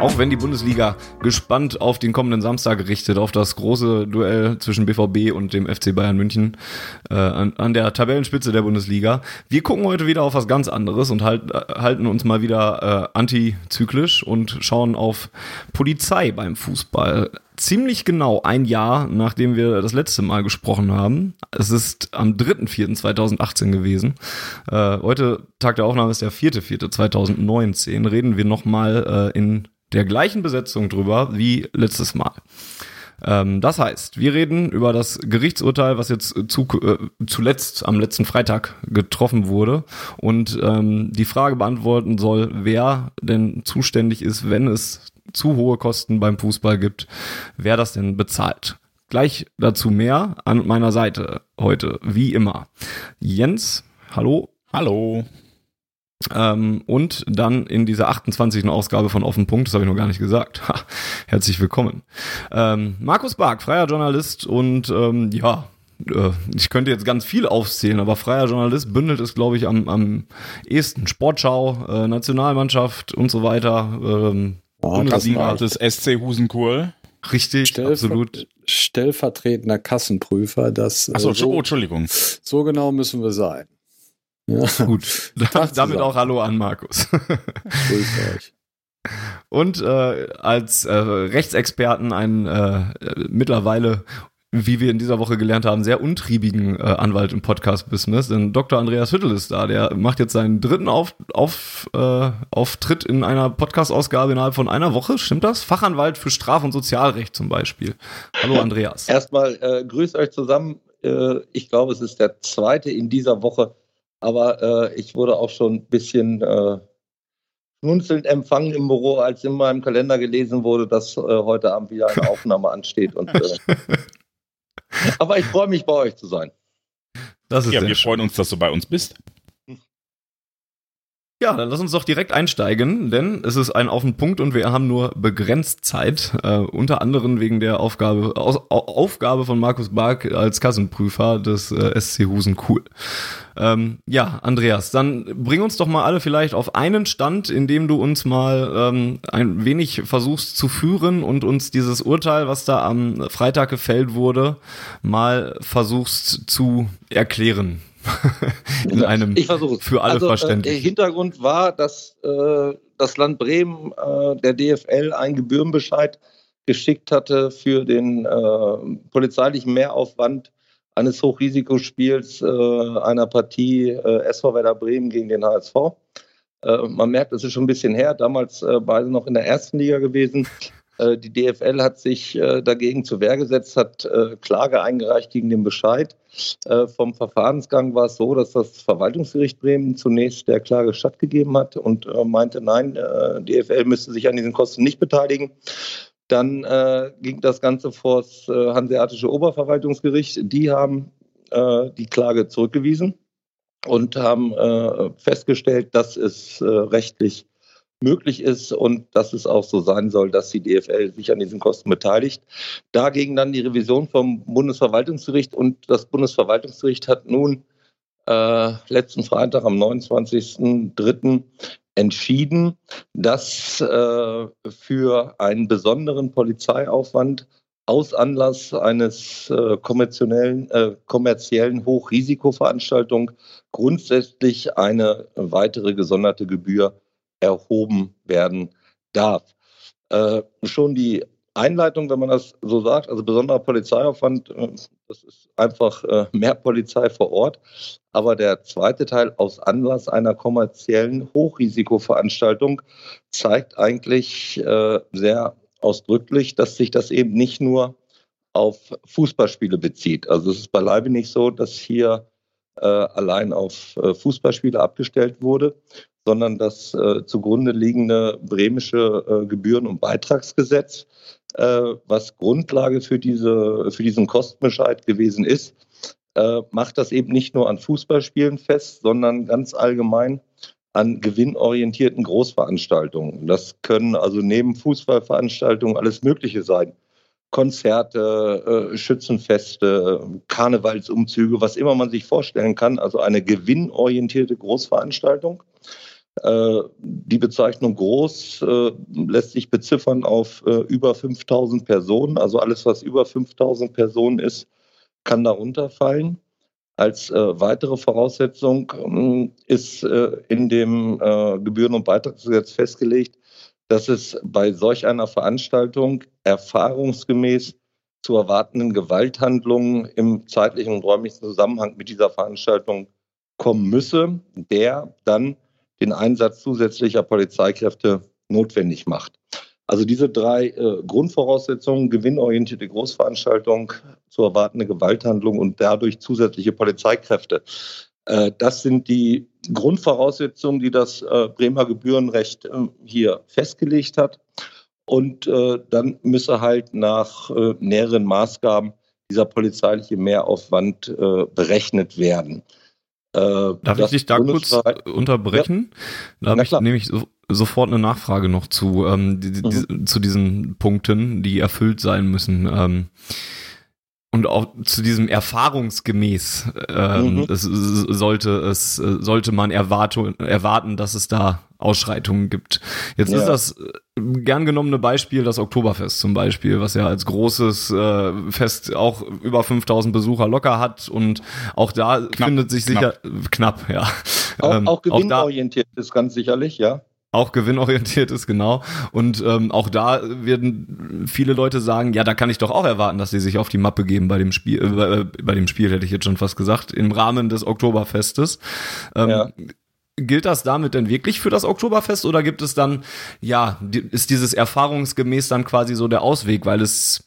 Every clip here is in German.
Auch wenn die Bundesliga gespannt auf den kommenden Samstag gerichtet, auf das große Duell zwischen BVB und dem FC Bayern München äh, an, an, der Tabellenspitze der Bundesliga. Wir gucken heute wieder auf was ganz anderes und halt, äh, halten uns mal wieder äh, antizyklisch und schauen auf Polizei beim Fußball. Ziemlich genau ein Jahr, nachdem wir das letzte Mal gesprochen haben. Es ist am 3.4.2018 gewesen. Äh, heute, Tag der Aufnahme ist der 4.4.2019. Reden wir nochmal äh, in der gleichen Besetzung drüber wie letztes Mal. Ähm, das heißt, wir reden über das Gerichtsurteil, was jetzt zu, äh, zuletzt am letzten Freitag getroffen wurde und ähm, die Frage beantworten soll, wer denn zuständig ist, wenn es zu hohe Kosten beim Fußball gibt, wer das denn bezahlt. Gleich dazu mehr an meiner Seite heute, wie immer. Jens, hallo. Hallo. Ähm, und dann in dieser 28. Ausgabe von Offen Punkt, das habe ich noch gar nicht gesagt. Ha, herzlich willkommen. Ähm, Markus Bark, freier Journalist und ähm, ja, äh, ich könnte jetzt ganz viel aufzählen, aber freier Journalist bündelt es, glaube ich, am, am ehesten. Sportschau, äh, Nationalmannschaft und so weiter. Ähm, oh, Bundesliga. des SC Husenkurl. Richtig, Stellver absolut. Stellvertretender Kassenprüfer, das. Achso, äh, so, oh, Entschuldigung. So genau müssen wir sein. Ja. Gut, damit auch Hallo an Markus. Grüß euch. Und äh, als äh, Rechtsexperten einen äh, mittlerweile, wie wir in dieser Woche gelernt haben, sehr untriebigen äh, Anwalt im Podcast-Business. Denn Dr. Andreas Hüttel ist da. Der macht jetzt seinen dritten auf, auf, äh, Auftritt in einer Podcast-Ausgabe innerhalb von einer Woche. Stimmt das? Fachanwalt für Straf- und Sozialrecht zum Beispiel. Hallo Andreas. Erstmal äh, grüßt euch zusammen. Äh, ich glaube, es ist der zweite in dieser Woche aber äh, ich wurde auch schon ein bisschen äh, schmunzelnd empfangen im Büro, als in meinem Kalender gelesen wurde, dass äh, heute Abend wieder eine Aufnahme ansteht. Und, äh, aber ich freue mich, bei euch zu sein. ja, wir schön. freuen uns, dass du bei uns bist. Ja, dann lass uns doch direkt einsteigen, denn es ist ein Auf den Punkt und wir haben nur begrenzt Zeit, äh, unter anderem wegen der Aufgabe, Aus, Aufgabe von Markus Bark als Kassenprüfer des äh, SC Husen Cool. Ähm, ja, Andreas, dann bring uns doch mal alle vielleicht auf einen Stand, in dem du uns mal ähm, ein wenig versuchst zu führen und uns dieses Urteil, was da am Freitag gefällt wurde, mal versuchst zu erklären. in einem ich für alle also, verständlich. Äh, der Hintergrund war, dass äh, das Land Bremen äh, der DFL einen Gebührenbescheid geschickt hatte für den äh, polizeilichen Mehraufwand eines Hochrisikospiels äh, einer Partie äh, SV Werder Bremen gegen den HSV. man merkt, es ist schon ein bisschen her, damals beide noch in der ersten Liga gewesen. Äh, die DFL hat sich äh, dagegen zur Wehr gesetzt, hat äh, Klage eingereicht gegen den Bescheid. Vom Verfahrensgang war es so, dass das Verwaltungsgericht Bremen zunächst der Klage stattgegeben hat und meinte, nein, DFL müsste sich an diesen Kosten nicht beteiligen. Dann ging das Ganze vor das Hanseatische Oberverwaltungsgericht. Die haben die Klage zurückgewiesen und haben festgestellt, dass es rechtlich möglich ist und dass es auch so sein soll, dass die DFL sich an diesen Kosten beteiligt. Dagegen dann die Revision vom Bundesverwaltungsgericht und das Bundesverwaltungsgericht hat nun äh, letzten Freitag am 29.03. entschieden, dass äh, für einen besonderen Polizeiaufwand aus Anlass eines äh, kommerziellen, äh, kommerziellen Hochrisikoveranstaltung grundsätzlich eine weitere gesonderte Gebühr erhoben werden darf. Äh, schon die Einleitung, wenn man das so sagt, also besonderer Polizeiaufwand, äh, das ist einfach äh, mehr Polizei vor Ort. Aber der zweite Teil aus Anlass einer kommerziellen Hochrisikoveranstaltung zeigt eigentlich äh, sehr ausdrücklich, dass sich das eben nicht nur auf Fußballspiele bezieht. Also es ist beileibe nicht so, dass hier allein auf Fußballspiele abgestellt wurde, sondern das äh, zugrunde liegende bremische äh, Gebühren- und Beitragsgesetz, äh, was Grundlage für, diese, für diesen Kostenbescheid gewesen ist, äh, macht das eben nicht nur an Fußballspielen fest, sondern ganz allgemein an gewinnorientierten Großveranstaltungen. Das können also neben Fußballveranstaltungen alles Mögliche sein. Konzerte, äh, Schützenfeste, Karnevalsumzüge, was immer man sich vorstellen kann. Also eine gewinnorientierte Großveranstaltung. Äh, die Bezeichnung groß äh, lässt sich beziffern auf äh, über 5000 Personen. Also alles, was über 5000 Personen ist, kann darunter fallen. Als weitere Voraussetzung ist in dem Gebühren- und Beitragsgesetz festgelegt, dass es bei solch einer Veranstaltung erfahrungsgemäß zu erwartenden Gewalthandlungen im zeitlichen und räumlichen Zusammenhang mit dieser Veranstaltung kommen müsse, der dann den Einsatz zusätzlicher Polizeikräfte notwendig macht. Also diese drei äh, Grundvoraussetzungen, gewinnorientierte Großveranstaltung, zu erwartende Gewalthandlung und dadurch zusätzliche Polizeikräfte. Äh, das sind die Grundvoraussetzungen, die das äh, Bremer Gebührenrecht äh, hier festgelegt hat. Und äh, dann müsse halt nach äh, näheren Maßgaben dieser polizeiliche Mehraufwand berechnet werden. Äh, Darf ich dich da kurz unterbrechen? Ja. Da habe ich nämlich so, sofort eine Nachfrage noch zu, ähm, die, die, mhm. zu diesen Punkten, die erfüllt sein müssen. Ähm, und auch zu diesem erfahrungsgemäß ähm, mhm. es, sollte es sollte man erwarten, erwarten, dass es da Ausschreitungen gibt. Jetzt ja. ist das äh, gern genommene Beispiel das Oktoberfest zum Beispiel, was ja als großes äh, Fest auch über 5000 Besucher locker hat und auch da knapp, findet sich sicher knapp, knapp ja. Auch, ähm, auch gewinnorientiert auch da, ist ganz sicherlich, ja auch gewinnorientiert ist, genau. Und ähm, auch da werden viele Leute sagen, ja, da kann ich doch auch erwarten, dass sie sich auf die Mappe geben bei dem Spiel, äh, bei dem Spiel hätte ich jetzt schon fast gesagt, im Rahmen des Oktoberfestes. Ähm, ja. Gilt das damit denn wirklich für das Oktoberfest oder gibt es dann, ja, ist dieses erfahrungsgemäß dann quasi so der Ausweg, weil es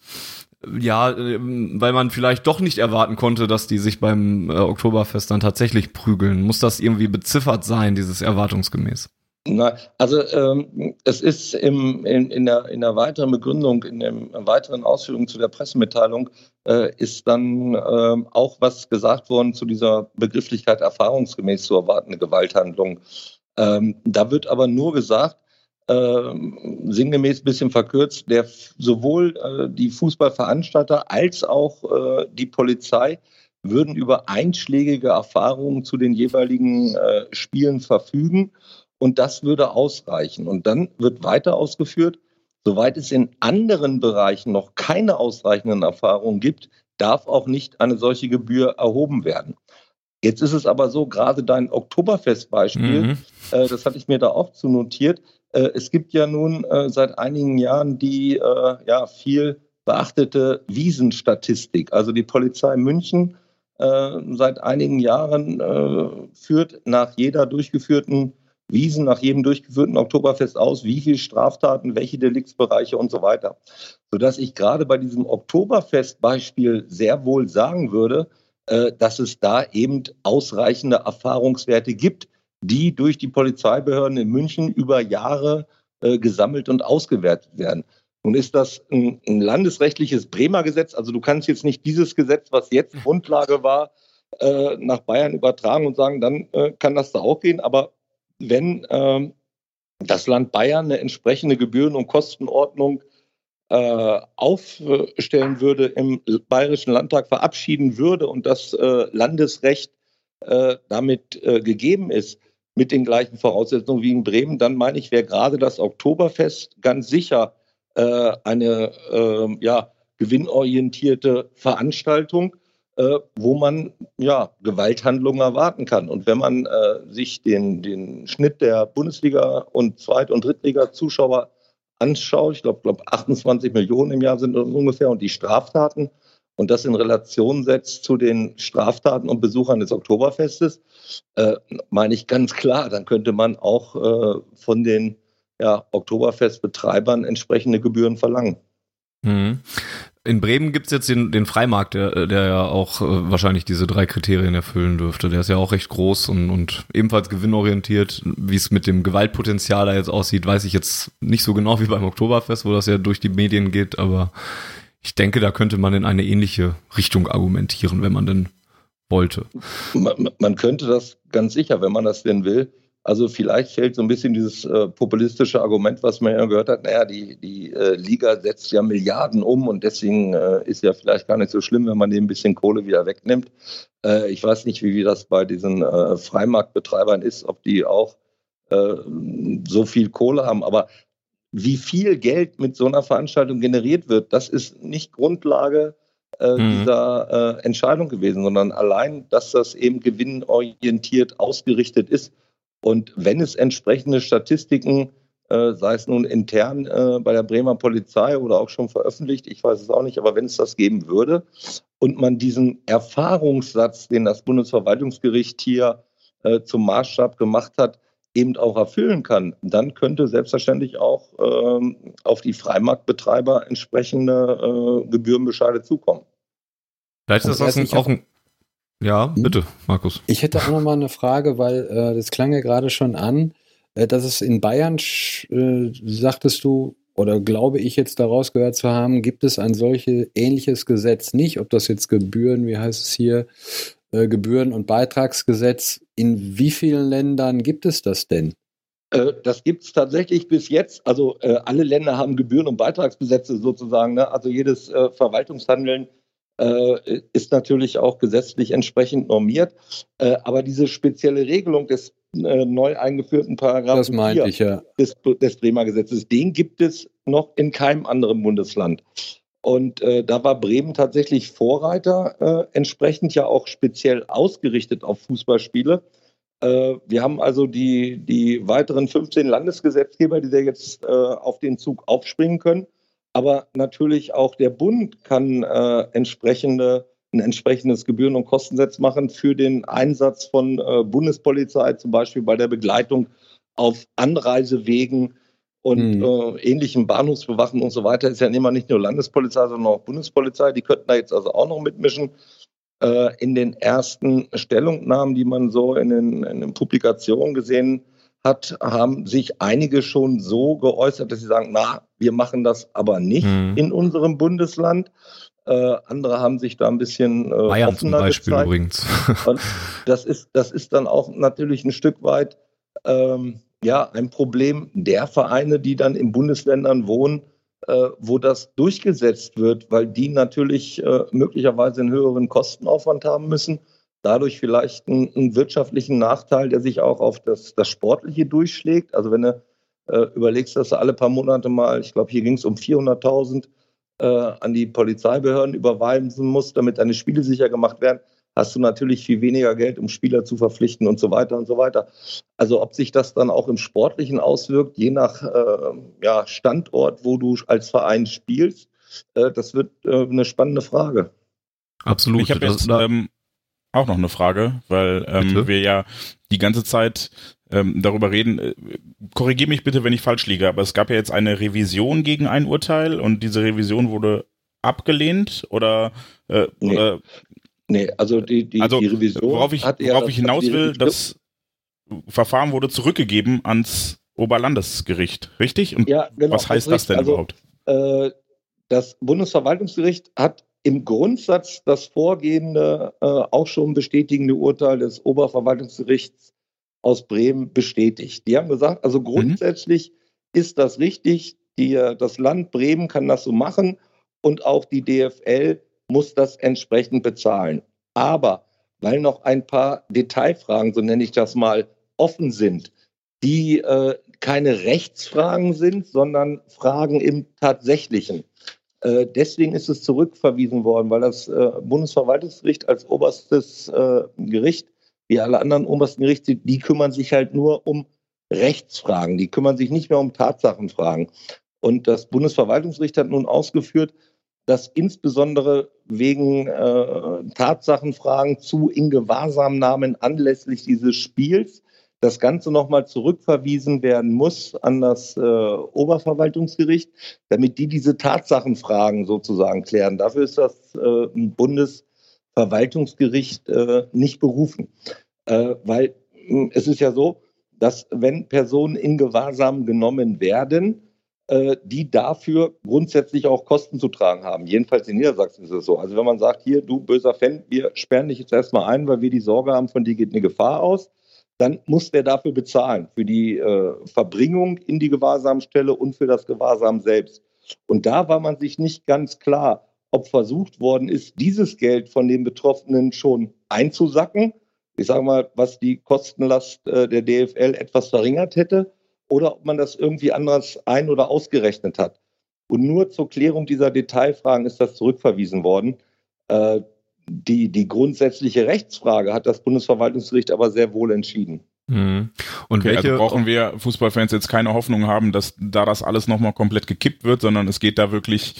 ja, ähm, weil man vielleicht doch nicht erwarten konnte, dass die sich beim äh, Oktoberfest dann tatsächlich prügeln. Muss das irgendwie beziffert sein, dieses erwartungsgemäß? Na, also ähm, es ist im, in, in, der, in der weiteren Begründung, in den weiteren Ausführungen zu der Pressemitteilung, äh, ist dann ähm, auch was gesagt worden zu dieser Begrifflichkeit erfahrungsgemäß zu erwartende Gewalthandlung. Ähm, da wird aber nur gesagt, äh, sinngemäß ein bisschen verkürzt, der sowohl äh, die Fußballveranstalter als auch äh, die Polizei würden über einschlägige Erfahrungen zu den jeweiligen äh, Spielen verfügen und das würde ausreichen. Und dann wird weiter ausgeführt, soweit es in anderen Bereichen noch keine ausreichenden Erfahrungen gibt, darf auch nicht eine solche Gebühr erhoben werden. Jetzt ist es aber so, gerade dein Oktoberfestbeispiel, mhm. äh, das hatte ich mir da auch zu notiert. Äh, es gibt ja nun äh, seit einigen Jahren die äh, ja viel beachtete Wiesenstatistik. Also die Polizei München äh, seit einigen Jahren äh, führt nach jeder durchgeführten wiesen nach jedem durchgeführten Oktoberfest aus, wie viele Straftaten, welche Deliktsbereiche und so weiter. Sodass ich gerade bei diesem Oktoberfest-Beispiel sehr wohl sagen würde, äh, dass es da eben ausreichende Erfahrungswerte gibt, die durch die Polizeibehörden in München über Jahre äh, gesammelt und ausgewertet werden. Nun ist das ein, ein, landesrechtliches Bremer Gesetz. Also du kannst jetzt nicht dieses Gesetz, was jetzt Grundlage war, äh, nach Bayern übertragen und sagen, dann äh, kann das da auch gehen. Aber wenn ähm, das Land Bayern eine entsprechende Gebühren- und Kostenordnung äh, aufstellen würde, im Bayerischen Landtag verabschieden würde und das äh, Landesrecht äh, damit äh, gegeben ist, mit den gleichen Voraussetzungen wie in Bremen, dann meine ich, wäre gerade das Oktoberfest ganz sicher äh, eine ähm, ja, gewinnorientierte Veranstaltung äh, wo man ja Gewalthandlungen erwarten kann. Und wenn man äh, sich den, den Schnitt der Bundesliga und Zweit- und Drittliga-Zuschauer anschaut, ich glaube, glaub 28 Millionen im Jahr sind das ungefähr, und die Straftaten und das in Relation setzt zu den Straftaten und Besuchern des Oktoberfestes, äh, meine ich ganz klar, dann könnte man auch äh, von den ja, Oktoberfestbetreibern entsprechende Gebühren verlangen. Mhm. In Bremen gibt's jetzt den, den Freimarkt, der, der ja auch äh, wahrscheinlich diese drei Kriterien erfüllen dürfte. Der ist ja auch recht groß und, und ebenfalls gewinnorientiert. Wie es mit dem Gewaltpotenzial da jetzt aussieht, weiß ich jetzt nicht so genau wie beim Oktoberfest, wo das ja durch die Medien geht, aber ich denke, da könnte man in eine ähnliche Richtung argumentieren, wenn man denn wollte. Man, man könnte das ganz sicher, wenn man das denn will. Also vielleicht fällt so ein bisschen dieses äh, populistische Argument, was man ja gehört hat, naja, die, die äh, Liga setzt ja Milliarden um und deswegen äh, ist ja vielleicht gar nicht so schlimm, wenn man dem ein bisschen Kohle wieder wegnimmt. Äh, ich weiß nicht, wie, wie das bei diesen äh, Freimarktbetreibern ist, ob die auch äh, so viel Kohle haben, aber wie viel Geld mit so einer Veranstaltung generiert wird, das ist nicht Grundlage äh, mhm. dieser äh, Entscheidung gewesen, sondern allein, dass das eben gewinnorientiert ausgerichtet ist und wenn es entsprechende Statistiken, äh, sei es nun intern äh, bei der Bremer Polizei oder auch schon veröffentlicht, ich weiß es auch nicht, aber wenn es das geben würde und man diesen Erfahrungssatz, den das Bundesverwaltungsgericht hier äh, zum Maßstab gemacht hat, eben auch erfüllen kann, dann könnte selbstverständlich auch ähm, auf die Freimarktbetreiber entsprechende äh, Gebührenbescheide zukommen. Vielleicht ist das auch ein, ja, hm? bitte, Markus. Ich hätte auch noch mal eine Frage, weil äh, das klang ja gerade schon an, äh, dass es in Bayern, äh, sagtest du, oder glaube ich jetzt daraus gehört zu haben, gibt es ein solches ähnliches Gesetz nicht, ob das jetzt Gebühren, wie heißt es hier, äh, Gebühren- und Beitragsgesetz, in wie vielen Ländern gibt es das denn? Äh, das gibt es tatsächlich bis jetzt. Also äh, alle Länder haben Gebühren- und Beitragsgesetze sozusagen. Ne? Also jedes äh, Verwaltungshandeln äh, ist natürlich auch gesetzlich entsprechend normiert. Äh, aber diese spezielle Regelung des äh, neu eingeführten Paragraphen ja. des, des Bremer Gesetzes, den gibt es noch in keinem anderen Bundesland. Und äh, da war Bremen tatsächlich Vorreiter, äh, entsprechend ja auch speziell ausgerichtet auf Fußballspiele. Äh, wir haben also die, die weiteren 15 Landesgesetzgeber, die da jetzt auf den Zug aufspringen können. Aber natürlich auch der Bund kann äh, entsprechende, ein entsprechendes Gebühren- und Kostensatz machen für den Einsatz von äh, Bundespolizei, zum Beispiel bei der Begleitung auf Anreisewegen und mhm. äh, ähnlichen Bahnhofsbewachen und so weiter. Ist ja immer nicht nur Landespolizei, sondern auch Bundespolizei. Die könnten da jetzt also auch noch mitmischen. Äh, in den ersten Stellungnahmen, die man so in den, in den Publikationen gesehen hat, hat, haben sich einige schon so geäußert, dass sie sagen, na, wir machen das aber nicht mhm. in unserem Bundesland. Äh, andere haben sich da ein bisschen äh, Bayern zum Beispiel gezeigt. übrigens. Und das ist, das ist dann auch natürlich ein Stück weit ähm, ja ein Problem der Vereine, die dann in Bundesländern wohnen, äh, wo das durchgesetzt wird, weil die natürlich äh, möglicherweise einen höheren Kostenaufwand haben müssen dadurch vielleicht einen, einen, wirtschaftlichen Nachteil, der sich auch auf das, das Sportliche durchschlägt. Also wenn du äh, überlegst, dass du alle paar Monate mal, ich glaube, hier ging es um 400.000 äh, an die Polizeibehörden überweisen musst, damit deine Spiele sicher gemacht werden, hast du natürlich viel weniger Geld, um Spieler zu verpflichten und so weiter und so weiter. Also ob sich das dann auch im Sportlichen auswirkt, je nach äh, ja, Standort, wo du als Verein spielst, äh, das wird äh, eine spannende Frage. Absolut. Ich habe jetzt ähm, auch noch eine Frage, weil ähm, wir ja die ganze Zeit ähm, darüber reden. Äh, Korrigiere mich bitte, wenn ich falsch liege, aber es gab ja jetzt eine Revision gegen ein Urteil und diese Revision wurde abgelehnt oder, äh, nee. oder Nee, also die, die, also, die Revision. Worauf ich, worauf ich hinaus will, das Verfahren wurde zurückgegeben ans Oberlandesgericht, richtig? Und ja, genau, was heißt das denn also, überhaupt? Äh, das Bundesverwaltungsgericht hat im Grundsatz das vorgehende, äh, auch schon bestätigende Urteil des Oberverwaltungsgerichts aus Bremen bestätigt. Die haben gesagt, also mhm. grundsätzlich mhm. ist das richtig, die, das Land Bremen kann das so machen und auch die DFL muss das entsprechend bezahlen. Aber weil noch ein paar Detailfragen, so nenne ich das mal, offen sind, die äh, keine Rechtsfragen sind, sondern Fragen im Tatsächlichen. Äh, deswegen ist es zurückverwiesen worden, weil das äh, Bundesverwaltungsgericht als oberstes äh, Gericht, wie alle anderen obersten Gerichte, die kümmern sich halt nur um Rechtsfragen, die kümmern sich nicht mehr um Tatsachenfragen. Und das Bundesverwaltungsgericht hat nun ausgeführt, dass insbesondere wegen äh, Tatsachenfragen zu Ingewahrsamnahmen anlässlich dieses Spiels das Ganze nochmal zurückverwiesen werden muss an das äh, Oberverwaltungsgericht, damit die diese Tatsachenfragen sozusagen klären. Dafür ist das äh, Bundesverwaltungsgericht äh, nicht berufen. Äh, weil hm, es ist ja so, dass wenn Personen in Gewahrsam genommen werden, äh, die dafür grundsätzlich auch Kosten zu tragen haben. Jedenfalls in Niedersachsen ist es so. Also wenn man sagt, hier, du böser Fan, wir sperren dich jetzt erstmal ein, weil wir die Sorge haben, von dir geht eine Gefahr aus dann muss der dafür bezahlen, für die äh, Verbringung in die Gewahrsamstelle und für das Gewahrsam selbst. Und da war man sich nicht ganz klar, ob versucht worden ist, dieses Geld von den Betroffenen schon einzusacken. Ich sage mal, was die Kostenlast äh, der DFL etwas verringert hätte, oder ob man das irgendwie anders ein- oder ausgerechnet hat. Und nur zur Klärung dieser Detailfragen ist das zurückverwiesen worden. Äh, die, die grundsätzliche Rechtsfrage hat das Bundesverwaltungsgericht aber sehr wohl entschieden. Mhm. Und okay, welche, also brauchen wir Fußballfans jetzt keine Hoffnung haben, dass da das alles nochmal komplett gekippt wird, sondern es geht da wirklich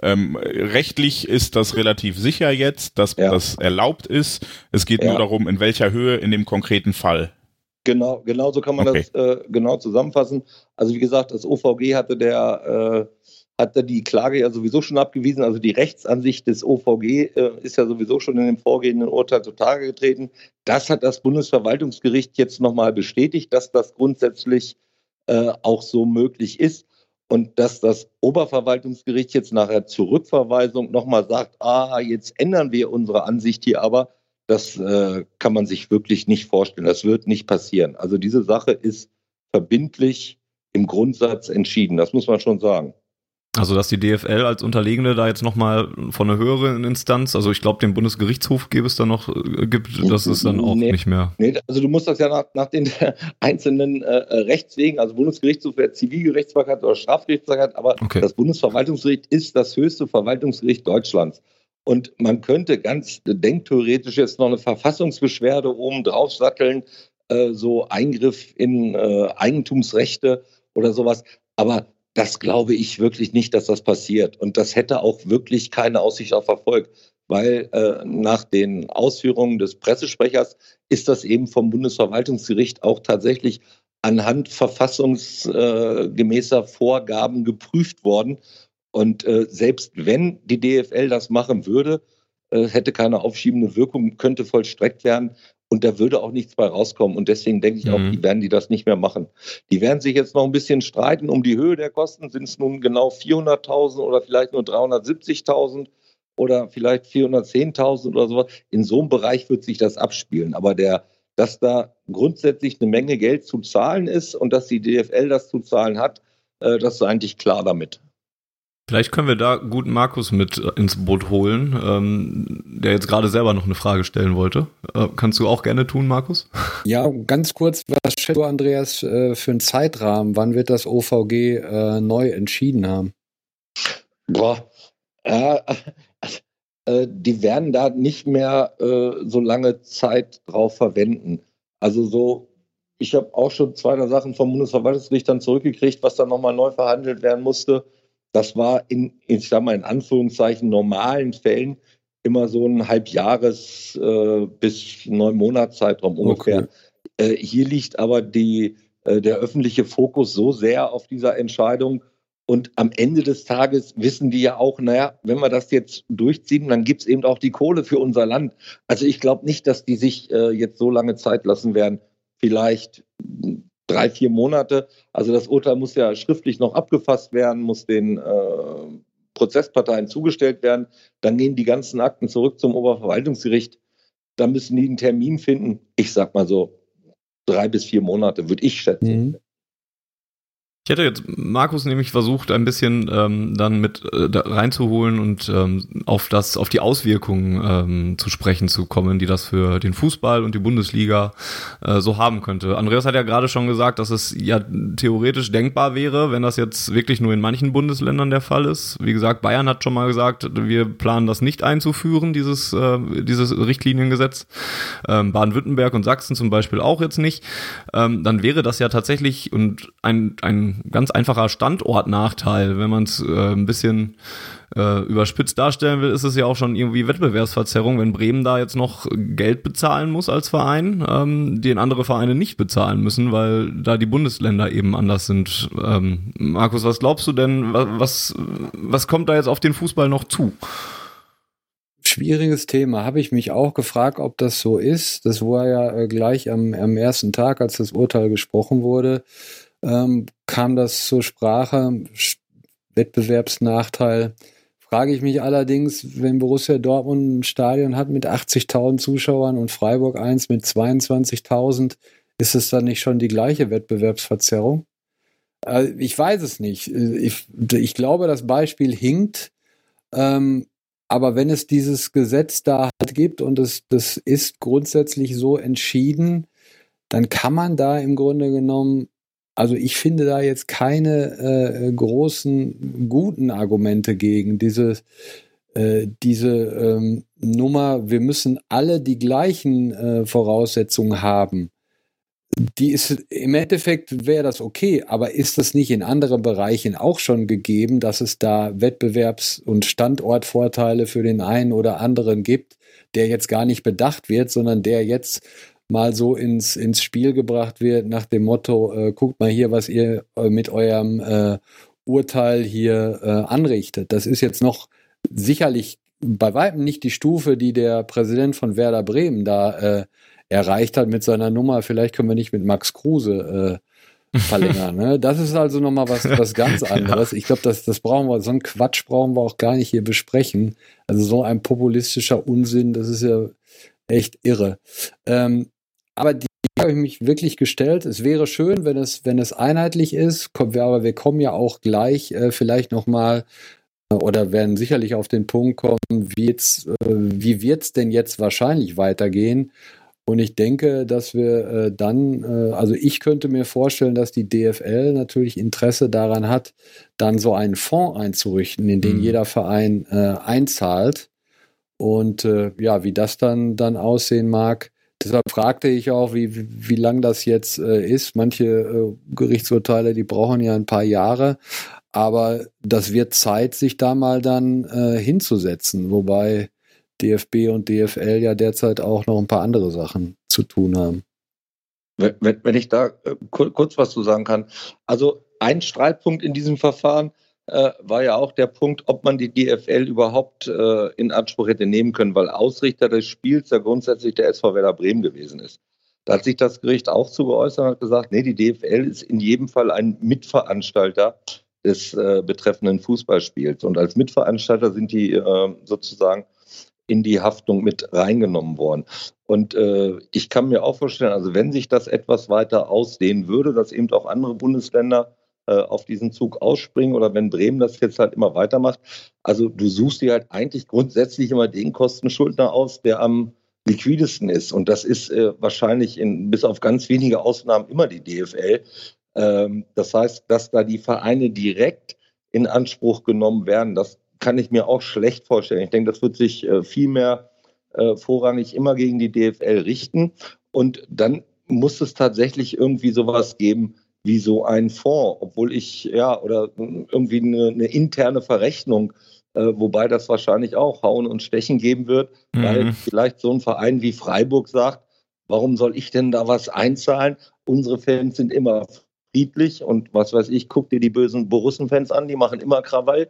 ähm, rechtlich ist das relativ sicher jetzt, dass ja. das erlaubt ist. Es geht ja. nur darum, in welcher Höhe in dem konkreten Fall. Genau, genau so kann man okay. das äh, genau zusammenfassen. Also wie gesagt, das OVG hatte der äh, hat er die Klage ja sowieso schon abgewiesen. Also die Rechtsansicht des OVG äh, ist ja sowieso schon in dem vorgehenden Urteil zutage getreten. Das hat das Bundesverwaltungsgericht jetzt nochmal bestätigt, dass das grundsätzlich äh, auch so möglich ist. Und dass das Oberverwaltungsgericht jetzt nachher zur Rückverweisung nochmal sagt, ah, jetzt ändern wir unsere Ansicht hier aber, das äh, kann man sich wirklich nicht vorstellen. Das wird nicht passieren. Also diese Sache ist verbindlich im Grundsatz entschieden. Das muss man schon sagen. Also, dass die DFL als Unterlegene da jetzt nochmal von einer höheren Instanz, also ich glaube, den Bundesgerichtshof gäbe es da noch, äh, gibt, das ist dann auch nee, nicht mehr. Nee, also du musst das ja nach, nach den einzelnen äh, äh, Rechtswegen, also Bundesgerichtshof wäre Zivilgerichtsbarkeit oder Strafgerichtsbarkeit, aber okay. das Bundesverwaltungsgericht ist das höchste Verwaltungsgericht Deutschlands. Und man könnte ganz denktheoretisch jetzt noch eine Verfassungsbeschwerde oben drauf satteln, äh, so Eingriff in äh, Eigentumsrechte oder sowas. Aber das glaube ich wirklich nicht, dass das passiert. Und das hätte auch wirklich keine Aussicht auf Erfolg, weil äh, nach den Ausführungen des Pressesprechers ist das eben vom Bundesverwaltungsgericht auch tatsächlich anhand verfassungsgemäßer Vorgaben geprüft worden. Und äh, selbst wenn die DFL das machen würde, äh, hätte keine aufschiebende Wirkung, könnte vollstreckt werden. Und da würde auch nichts bei rauskommen. Und deswegen denke ich mhm. auch, die werden die das nicht mehr machen. Die werden sich jetzt noch ein bisschen streiten um die Höhe der Kosten. Sind es nun genau 400.000 oder vielleicht nur 370.000 oder vielleicht 410.000 oder sowas? In so einem Bereich wird sich das abspielen. Aber der, dass da grundsätzlich eine Menge Geld zu zahlen ist und dass die DFL das zu zahlen hat, äh, das ist eigentlich klar damit. Vielleicht können wir da guten Markus mit äh, ins Boot holen, ähm, der jetzt gerade selber noch eine Frage stellen wollte. Äh, kannst du auch gerne tun, Markus? Ja, ganz kurz, was schätzt du, Andreas, äh, für einen Zeitrahmen? Wann wird das OVG äh, neu entschieden haben? Boah, äh, die werden da nicht mehr äh, so lange Zeit drauf verwenden. Also so, ich habe auch schon zwei der Sachen vom Bundesverwaltungsgericht dann zurückgekriegt, was dann nochmal neu verhandelt werden musste das war in, ich sag mal in Anführungszeichen, normalen Fällen immer so ein Halbjahres- äh, bis neun Monatszeitraum ungefähr. Okay. Äh, hier liegt aber die, äh, der öffentliche Fokus so sehr auf dieser Entscheidung. Und am Ende des Tages wissen die ja auch, naja, wenn wir das jetzt durchziehen, dann gibt es eben auch die Kohle für unser Land. Also ich glaube nicht, dass die sich äh, jetzt so lange Zeit lassen werden. Vielleicht drei, vier Monate. Also das Urteil muss ja schriftlich noch abgefasst werden, muss den äh, Prozessparteien zugestellt werden. Dann gehen die ganzen Akten zurück zum Oberverwaltungsgericht. Da müssen die einen Termin finden. Ich sag mal so drei bis vier Monate, würde ich schätzen. Mhm. Ich hätte jetzt Markus nämlich versucht, ein bisschen ähm, dann mit äh, reinzuholen und ähm, auf das, auf die Auswirkungen ähm, zu sprechen zu kommen, die das für den Fußball und die Bundesliga äh, so haben könnte. Andreas hat ja gerade schon gesagt, dass es ja theoretisch denkbar wäre, wenn das jetzt wirklich nur in manchen Bundesländern der Fall ist. Wie gesagt, Bayern hat schon mal gesagt, wir planen das nicht einzuführen, dieses, äh, dieses Richtliniengesetz. Ähm, Baden-Württemberg und Sachsen zum Beispiel auch jetzt nicht. Ähm, dann wäre das ja tatsächlich und ein, ein ganz einfacher Standortnachteil. Wenn man es äh, ein bisschen äh, überspitzt darstellen will, ist es ja auch schon irgendwie Wettbewerbsverzerrung, wenn Bremen da jetzt noch Geld bezahlen muss als Verein, ähm, den andere Vereine nicht bezahlen müssen, weil da die Bundesländer eben anders sind. Ähm, Markus, was glaubst du denn, was, was kommt da jetzt auf den Fußball noch zu? Schwieriges Thema, habe ich mich auch gefragt, ob das so ist. Das war ja äh, gleich am, am ersten Tag, als das Urteil gesprochen wurde ähm, kam das zur Sprache, Wettbewerbsnachteil. Frage ich mich allerdings, wenn Borussia Dortmund ein Stadion hat mit 80.000 Zuschauern und Freiburg eins mit 22.000, ist es dann nicht schon die gleiche Wettbewerbsverzerrung? Äh, ich weiß es nicht. Ich, ich glaube, das Beispiel hinkt. Ähm, aber wenn es dieses Gesetz da halt gibt und es, das ist grundsätzlich so entschieden, dann kann man da im Grunde genommen, also ich finde da jetzt keine äh, großen guten Argumente gegen diese, äh, diese ähm, Nummer, wir müssen alle die gleichen äh, Voraussetzungen haben. Die ist im Endeffekt wäre das okay, aber ist das nicht in anderen Bereichen auch schon gegeben, dass es da Wettbewerbs- und Standortvorteile für den einen oder anderen gibt, der jetzt gar nicht bedacht wird, sondern der jetzt mal so ins, ins Spiel gebracht wird nach dem Motto, äh, guckt mal hier, was ihr äh, mit eurem äh, Urteil hier äh, anrichtet. Das ist jetzt noch sicherlich bei weitem nicht die Stufe, die der Präsident von Werder Bremen da äh, erreicht hat mit seiner Nummer. Vielleicht können wir nicht mit Max Kruse verlängern. ne? Das ist also nochmal was, was ganz anderes. Ich glaube, das, das brauchen wir, so einen Quatsch brauchen wir auch gar nicht hier besprechen. Also so ein populistischer Unsinn, das ist ja echt irre. Ähm, aber die habe ich mich wirklich gestellt. Es wäre schön, wenn es, wenn es einheitlich ist, aber wir kommen ja auch gleich äh, vielleicht nochmal äh, oder werden sicherlich auf den Punkt kommen, wie, jetzt, äh, wie wird es denn jetzt wahrscheinlich weitergehen? Und ich denke, dass wir äh, dann, äh, also ich könnte mir vorstellen, dass die DFL natürlich Interesse daran hat, dann so einen Fonds einzurichten, in den mhm. jeder Verein äh, einzahlt. Und äh, ja, wie das dann, dann aussehen mag. Deshalb fragte ich auch, wie, wie, lang das jetzt äh, ist. Manche äh, Gerichtsurteile, die brauchen ja ein paar Jahre. Aber das wird Zeit, sich da mal dann hinzusetzen. Wobei DFB und DFL ja derzeit auch noch ein paar andere Sachen zu tun haben. Wenn, wenn ich da äh, kurz was zu sagen kann. Also ein Streitpunkt in diesem Verfahren äh, war ja auch der Punkt, ob man die DFL überhaupt äh, in Anspruch hätte nehmen können, weil Ausrichter des Spiels ja grundsätzlich der SV Werder Bremen gewesen ist. Da hat sich das Gericht auch zu geäußert und hat gesagt, nee, die DFL ist in jedem Fall ein Mitveranstalter des äh, betreffenden Fußballspiels. Und als Mitveranstalter sind die äh, sozusagen in die Haftung mit reingenommen worden. Und äh, ich kann mir auch vorstellen, also wenn sich das etwas weiter ausdehnen würde, dass eben auch andere Bundesländer äh, auf diesen Zug ausspringen oder wenn Bremen das jetzt halt immer weitermacht, also du suchst dir halt eigentlich grundsätzlich immer den Kostenschuldner aus, der am liquidesten ist. Und das ist äh, wahrscheinlich in, bis auf ganz wenige Ausnahmen immer die DFL. Ähm, das heißt, dass da die Vereine direkt in Anspruch genommen werden, das kann ich mir auch schlecht vorstellen. Ich denke, das wird sich äh, viel mehr äh, vorrangig immer gegen die DFL richten. Und dann muss es tatsächlich irgendwie sowas geben wie so ein Fonds, obwohl ich, ja, oder irgendwie eine, eine interne Verrechnung, äh, wobei das wahrscheinlich auch Hauen und Stechen geben wird, mhm. weil vielleicht so ein Verein wie Freiburg sagt, warum soll ich denn da was einzahlen? Unsere Fans sind immer friedlich und was weiß ich, guck dir die bösen Borussen-Fans an, die machen immer Krawall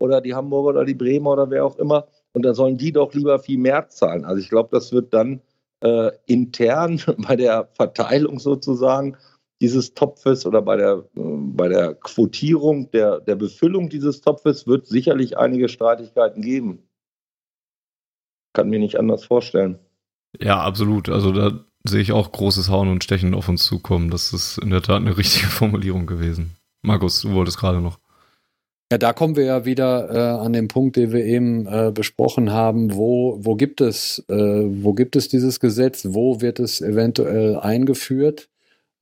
oder die Hamburger oder die Bremer oder wer auch immer und da sollen die doch lieber viel mehr zahlen. Also ich glaube, das wird dann äh, intern bei der Verteilung sozusagen dieses Topfes oder bei der, bei der Quotierung der, der Befüllung dieses Topfes wird sicherlich einige Streitigkeiten geben. Kann mir nicht anders vorstellen. Ja, absolut. Also da sehe ich auch großes Hauen und Stechen auf uns zukommen. Das ist in der Tat eine richtige Formulierung gewesen. Markus, du wolltest gerade noch. Ja, da kommen wir ja wieder äh, an den Punkt, den wir eben äh, besprochen haben. Wo, wo gibt es, äh, wo gibt es dieses Gesetz? Wo wird es eventuell eingeführt?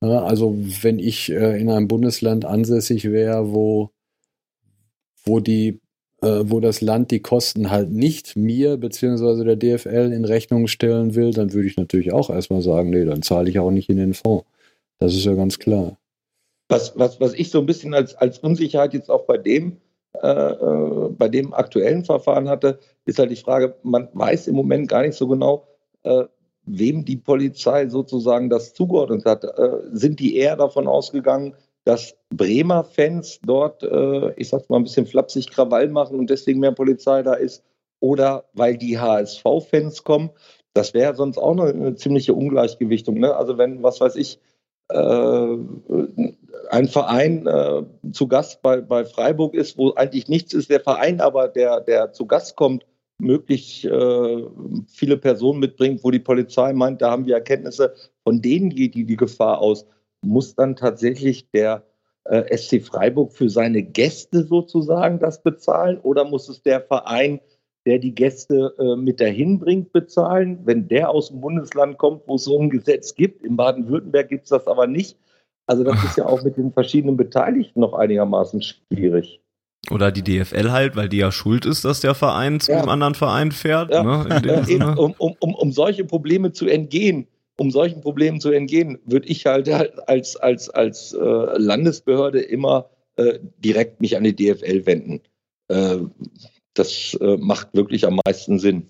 Also wenn ich äh, in einem Bundesland ansässig wäre, wo, wo äh, wo das Land die Kosten halt nicht mir beziehungsweise der DFL in Rechnung stellen will, dann würde ich natürlich auch erstmal sagen, nee, dann zahle ich auch nicht in den Fonds. Das ist ja ganz klar. Was, was, was ich so ein bisschen als, als Unsicherheit jetzt auch bei dem, äh, äh, bei dem aktuellen Verfahren hatte, ist halt die Frage, man weiß im Moment gar nicht so genau, äh, wem die Polizei sozusagen das zugeordnet hat. Äh, sind die eher davon ausgegangen, dass Bremer Fans dort, äh, ich sag's mal ein bisschen flapsig, Krawall machen und deswegen mehr Polizei da ist, oder weil die HSV-Fans kommen. Das wäre sonst auch eine, eine ziemliche Ungleichgewichtung. Ne? Also wenn, was weiß ich, äh, ein Verein äh, zu Gast bei, bei Freiburg ist, wo eigentlich nichts ist, der Verein aber, der, der zu Gast kommt, möglichst äh, viele Personen mitbringt, wo die Polizei meint, da haben wir Erkenntnisse, von denen geht die, die Gefahr aus, muss dann tatsächlich der äh, SC Freiburg für seine Gäste sozusagen das bezahlen oder muss es der Verein, der die Gäste äh, mit dahin bringt, bezahlen? Wenn der aus dem Bundesland kommt, wo es so ein Gesetz gibt, in Baden-Württemberg gibt es das aber nicht. Also das ist ja auch mit den verschiedenen Beteiligten noch einigermaßen schwierig. Oder die DFL halt, weil die ja schuld ist, dass der Verein zu ja. einem anderen Verein fährt. Ja. Ne, um, um, um, um solche Probleme zu entgehen, um solchen Problemen zu entgehen, würde ich halt als, als, als äh, Landesbehörde immer äh, direkt mich an die DFL wenden. Äh, das äh, macht wirklich am meisten Sinn.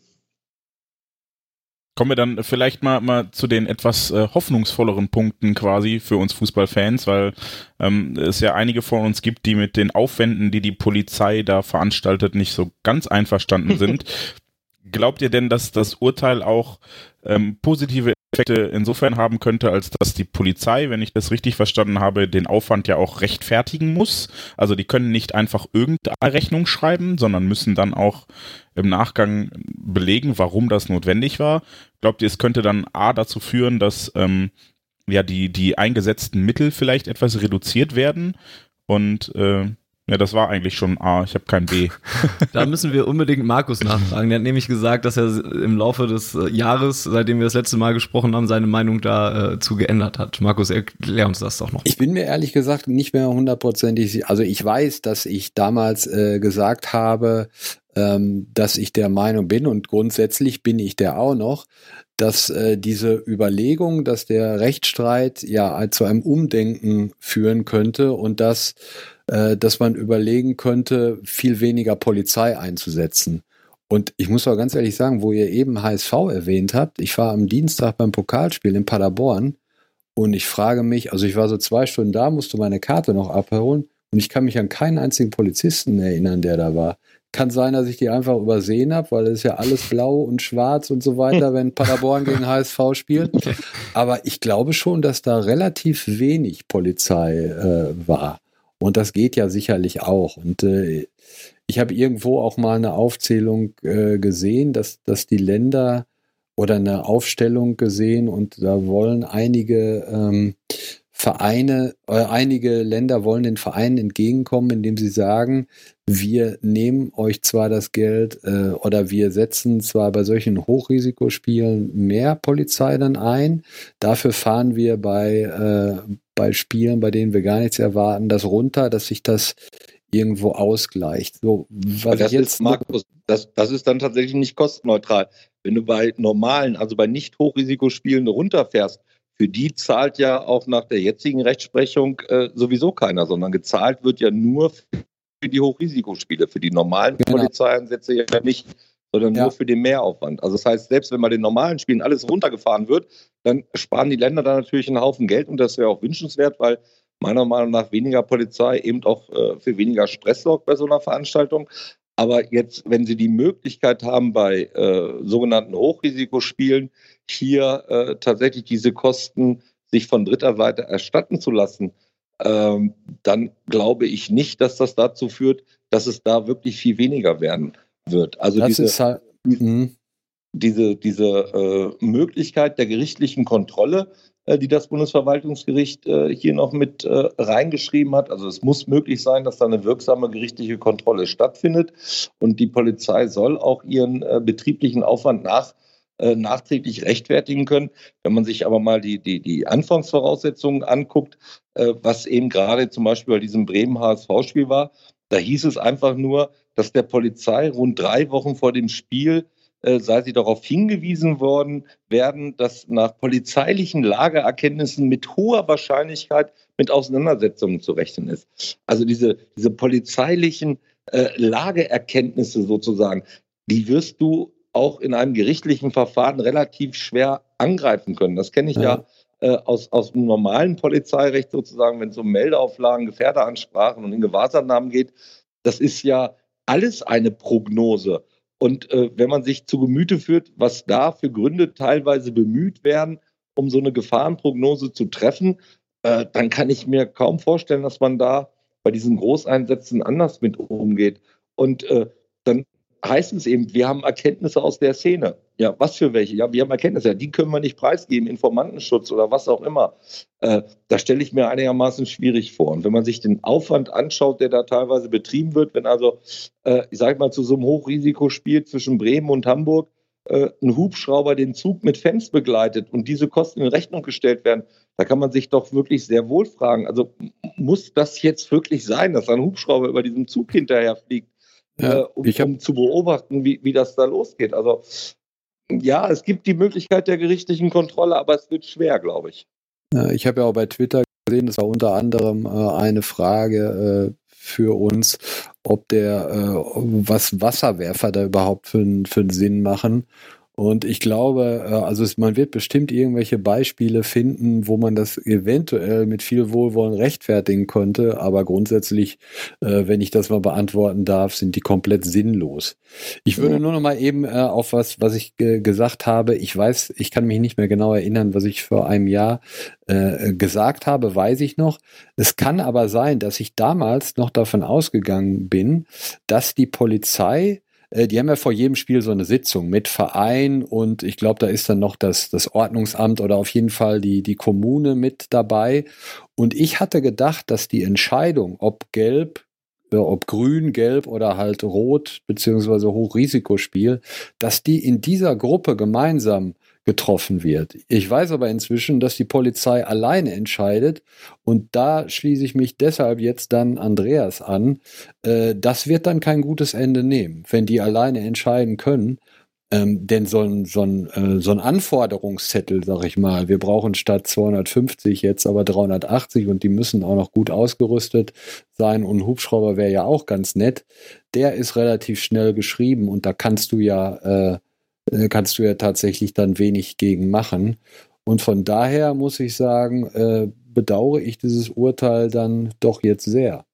Kommen wir dann vielleicht mal, mal zu den etwas äh, hoffnungsvolleren Punkten quasi für uns Fußballfans, weil ähm, es ja einige von uns gibt, die mit den Aufwänden, die die Polizei da veranstaltet, nicht so ganz einverstanden sind. Glaubt ihr denn, dass das Urteil auch ähm, positive Effekte insofern haben könnte, als dass die Polizei, wenn ich das richtig verstanden habe, den Aufwand ja auch rechtfertigen muss. Also die können nicht einfach irgendeine Rechnung schreiben, sondern müssen dann auch im Nachgang belegen, warum das notwendig war. Glaubt ihr, es könnte dann A dazu führen, dass ähm, ja die, die eingesetzten Mittel vielleicht etwas reduziert werden und äh, ja, das war eigentlich schon A, ich habe kein B. da müssen wir unbedingt Markus nachfragen. Der hat nämlich gesagt, dass er im Laufe des äh, Jahres, seitdem wir das letzte Mal gesprochen haben, seine Meinung dazu äh, geändert hat. Markus, erklär uns das doch noch. Ich bin mir ehrlich gesagt nicht mehr hundertprozentig, also ich weiß, dass ich damals äh, gesagt habe, ähm, dass ich der Meinung bin und grundsätzlich bin ich der auch noch, dass äh, diese Überlegung, dass der Rechtsstreit ja zu einem Umdenken führen könnte und dass äh, dass man überlegen könnte, viel weniger Polizei einzusetzen. Und ich muss auch ganz ehrlich sagen, wo ihr eben HSV erwähnt habt, ich war am Dienstag beim Pokalspiel in Paderborn und ich frage mich, also ich war so zwei Stunden da, musste meine Karte noch abholen und ich kann mich an keinen einzigen Polizisten erinnern, der da war. Kann sein, dass ich die einfach übersehen habe, weil es ja alles blau und schwarz und so weiter, wenn Paderborn gegen HSV spielt. Aber ich glaube schon, dass da relativ wenig Polizei äh, war. Und das geht ja sicherlich auch. Und äh, ich habe irgendwo auch mal eine Aufzählung äh, gesehen, dass, dass die Länder oder eine Aufstellung gesehen und da wollen einige ähm, Vereine, äh, einige Länder wollen den Vereinen entgegenkommen, indem sie sagen, wir nehmen euch zwar das Geld äh, oder wir setzen zwar bei solchen Hochrisikospielen mehr Polizei dann ein, dafür fahren wir bei, äh, bei Spielen, bei denen wir gar nichts erwarten, das runter, dass sich das irgendwo ausgleicht. So, was das jetzt ist, Markus, das, das ist dann tatsächlich nicht kostenneutral. Wenn du bei normalen, also bei nicht Hochrisikospielen runterfährst, für die zahlt ja auch nach der jetzigen Rechtsprechung äh, sowieso keiner, sondern gezahlt wird ja nur für die Hochrisikospiele. Für die normalen genau. Polizeieinsätze ja nicht, sondern ja. nur für den Mehraufwand. Also das heißt, selbst wenn bei den normalen Spielen alles runtergefahren wird, dann sparen die Länder da natürlich einen Haufen Geld und das wäre auch wünschenswert, weil meiner Meinung nach weniger Polizei eben auch äh, für weniger Stress sorgt bei so einer Veranstaltung. Aber jetzt, wenn Sie die Möglichkeit haben, bei äh, sogenannten Hochrisikospielen hier äh, tatsächlich diese Kosten sich von dritter Seite erstatten zu lassen, ähm, dann glaube ich nicht, dass das dazu führt, dass es da wirklich viel weniger werden wird. Also das diese, halt, mhm. diese, diese äh, Möglichkeit der gerichtlichen Kontrolle, äh, die das Bundesverwaltungsgericht äh, hier noch mit äh, reingeschrieben hat. Also es muss möglich sein, dass da eine wirksame gerichtliche Kontrolle stattfindet und die Polizei soll auch ihren äh, betrieblichen Aufwand nach äh, nachträglich rechtfertigen können. Wenn man sich aber mal die, die, die Anfangsvoraussetzungen anguckt, was eben gerade zum Beispiel bei diesem Bremen-HSV-Spiel war, da hieß es einfach nur, dass der Polizei rund drei Wochen vor dem Spiel äh, sei sie darauf hingewiesen worden werden, dass nach polizeilichen Lageerkenntnissen mit hoher Wahrscheinlichkeit mit Auseinandersetzungen zu rechnen ist. Also diese, diese polizeilichen äh, Lageerkenntnisse sozusagen, die wirst du auch in einem gerichtlichen Verfahren relativ schwer angreifen können. Das kenne ich ja, ja äh, aus, aus dem normalen Polizeirecht sozusagen, wenn es um Meldeauflagen, Gefährderansprachen und in Gewahrsamnahmen geht. Das ist ja alles eine Prognose. Und äh, wenn man sich zu Gemüte führt, was da für Gründe teilweise bemüht werden, um so eine Gefahrenprognose zu treffen, äh, dann kann ich mir kaum vorstellen, dass man da bei diesen Großeinsätzen anders mit umgeht. Und äh, dann heißt es eben, wir haben Erkenntnisse aus der Szene. Ja, was für welche? Ja, wir haben Erkenntnisse, ja, die können wir nicht preisgeben, Informantenschutz oder was auch immer. Äh, da stelle ich mir einigermaßen schwierig vor. Und wenn man sich den Aufwand anschaut, der da teilweise betrieben wird, wenn also, äh, ich sage mal, zu so einem Hochrisikospiel zwischen Bremen und Hamburg äh, ein Hubschrauber den Zug mit Fans begleitet und diese Kosten in Rechnung gestellt werden, da kann man sich doch wirklich sehr wohl fragen, also muss das jetzt wirklich sein, dass ein Hubschrauber über diesem Zug hinterher fliegt, ja, äh, um, um, zu beobachten, wie, wie das da losgeht? Also ja, es gibt die Möglichkeit der gerichtlichen Kontrolle, aber es wird schwer, glaube ich. Ja, ich habe ja auch bei Twitter gesehen, das war unter anderem äh, eine Frage, äh, für uns, ob der, äh, was Wasserwerfer da überhaupt für, für einen Sinn machen. Und ich glaube, äh, also man wird bestimmt irgendwelche Beispiele finden, wo man das eventuell mit viel Wohlwollen rechtfertigen konnte, aber grundsätzlich, äh, wenn ich das mal beantworten darf, sind die komplett sinnlos. Ich würde nur noch mal eben äh, auf was, was ich gesagt habe. Ich weiß, ich kann mich nicht mehr genau erinnern, was ich vor einem Jahr gesagt habe, weiß ich noch. Es kann aber sein, dass ich damals noch davon ausgegangen bin, dass die Polizei äh, die haben ja vor jedem Spiel so eine Sitzung mit Verein und ich glaube, da ist dann noch das, das Ordnungsamt oder auf jeden Fall die, die Kommune mit dabei. Und ich hatte gedacht, dass die Entscheidung, ob gelb, äh, ob grün, gelb oder halt rot, beziehungsweise Hochrisikospiel, dass die in dieser Gruppe gemeinsam getroffen wird. Ich weiß aber inzwischen, dass die Polizei alleine entscheidet und da schließe ich mich deshalb jetzt dann Andreas an. Äh, das wird dann kein gutes Ende nehmen, wenn die alleine entscheiden können. Ähm, denn so ein, so, ein, äh, so ein Anforderungszettel, sag ich mal, wir brauchen statt 250 jetzt aber 380 und die müssen auch noch gut ausgerüstet sein und Hubschrauber wäre ja auch ganz nett, der ist relativ schnell geschrieben und da kannst du ja äh, äh, kannst du ja tatsächlich dann wenig gegen machen. Und von daher muss ich sagen, äh, bedauere ich dieses Urteil dann doch jetzt sehr.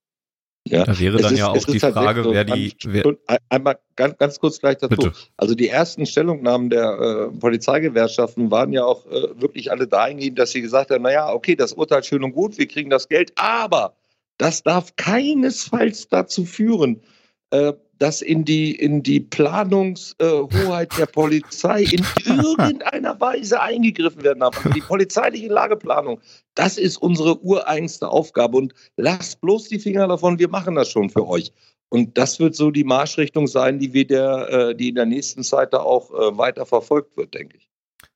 Ja, da wäre dann ist, ja auch die Frage, wer die. Wer einmal ganz, ganz kurz gleich dazu. Bitte. Also die ersten Stellungnahmen der äh, Polizeigewerkschaften waren ja auch äh, wirklich alle dahingehend, dass sie gesagt haben: naja, okay, das Urteil schön und gut, wir kriegen das Geld, aber das darf keinesfalls dazu führen, äh, dass in die, in die Planungshoheit der Polizei in irgendeiner Weise eingegriffen werden darf. Also die polizeiliche Lageplanung, das ist unsere ureigenste Aufgabe. Und lasst bloß die Finger davon, wir machen das schon für euch. Und das wird so die Marschrichtung sein, die wir der, äh, die in der nächsten Zeit da auch äh, weiter verfolgt wird, denke ich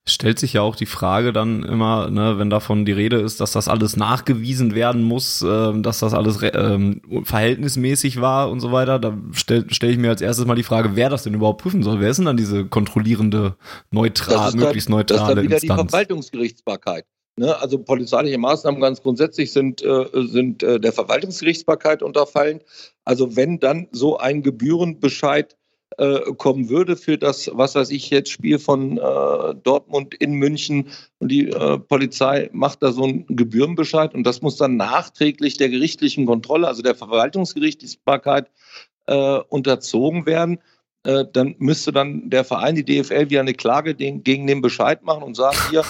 stellt sich ja auch die Frage dann immer, ne, wenn davon die Rede ist, dass das alles nachgewiesen werden muss, äh, dass das alles ähm, verhältnismäßig war und so weiter, da stelle stell ich mir als erstes mal die Frage, wer das denn überhaupt prüfen soll. Wer ist denn dann diese kontrollierende, neutral, möglichst neutrale Instanz? Das ist dann wieder Instanz? die Verwaltungsgerichtsbarkeit. Ne? Also polizeiliche Maßnahmen ganz grundsätzlich sind, äh, sind äh, der Verwaltungsgerichtsbarkeit unterfallen. Also wenn dann so ein Gebührenbescheid äh, kommen würde für das, was weiß ich jetzt, Spiel von äh, Dortmund in München und die äh, Polizei macht da so einen Gebührenbescheid und das muss dann nachträglich der gerichtlichen Kontrolle, also der Verwaltungsgerichtsbarkeit äh, unterzogen werden. Äh, dann müsste dann der Verein, die DFL, wieder eine Klage den, gegen den Bescheid machen und sagen, hier,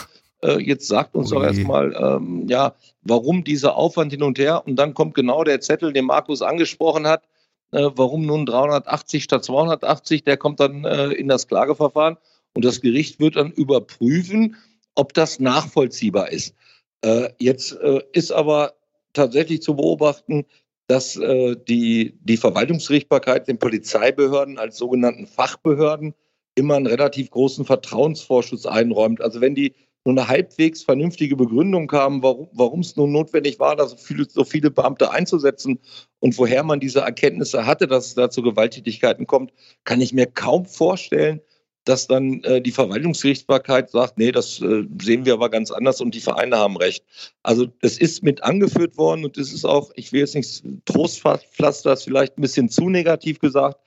jetzt sagt uns doch erstmal, ähm, ja, warum dieser Aufwand hin und her. Und dann kommt genau der Zettel, den Markus angesprochen hat, äh, warum nun 380 statt 280, der kommt dann äh, in das Klageverfahren und das Gericht wird dann überprüfen, ob das nachvollziehbar ist. Äh, jetzt äh, ist aber tatsächlich zu beobachten, dass äh, die, die Verwaltungsgerichtsbarkeit den Polizeibehörden als sogenannten Fachbehörden immer einen relativ großen Vertrauensvorschuss einräumt. Also wenn die nur eine halbwegs vernünftige Begründung haben, warum es nun notwendig war, da so viele, so viele Beamte einzusetzen und woher man diese Erkenntnisse hatte, dass es da zu Gewalttätigkeiten kommt, kann ich mir kaum vorstellen, dass dann äh, die Verwaltungsgerichtsbarkeit sagt, nee, das äh, sehen wir aber ganz anders und die Vereine haben recht. Also das ist mit angeführt worden und das ist auch, ich will jetzt nicht Trostpflaster, das vielleicht ein bisschen zu negativ gesagt,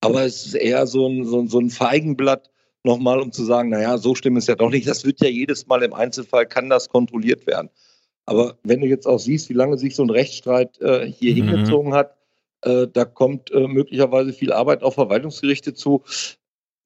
aber es ist eher so ein, so, so ein Feigenblatt, nochmal, um zu sagen, naja, so stimmt es ja doch nicht. Das wird ja jedes Mal im Einzelfall, kann das kontrolliert werden. Aber wenn du jetzt auch siehst, wie lange sich so ein Rechtsstreit äh, hier mhm. hingezogen hat, äh, da kommt äh, möglicherweise viel Arbeit auf Verwaltungsgerichte zu.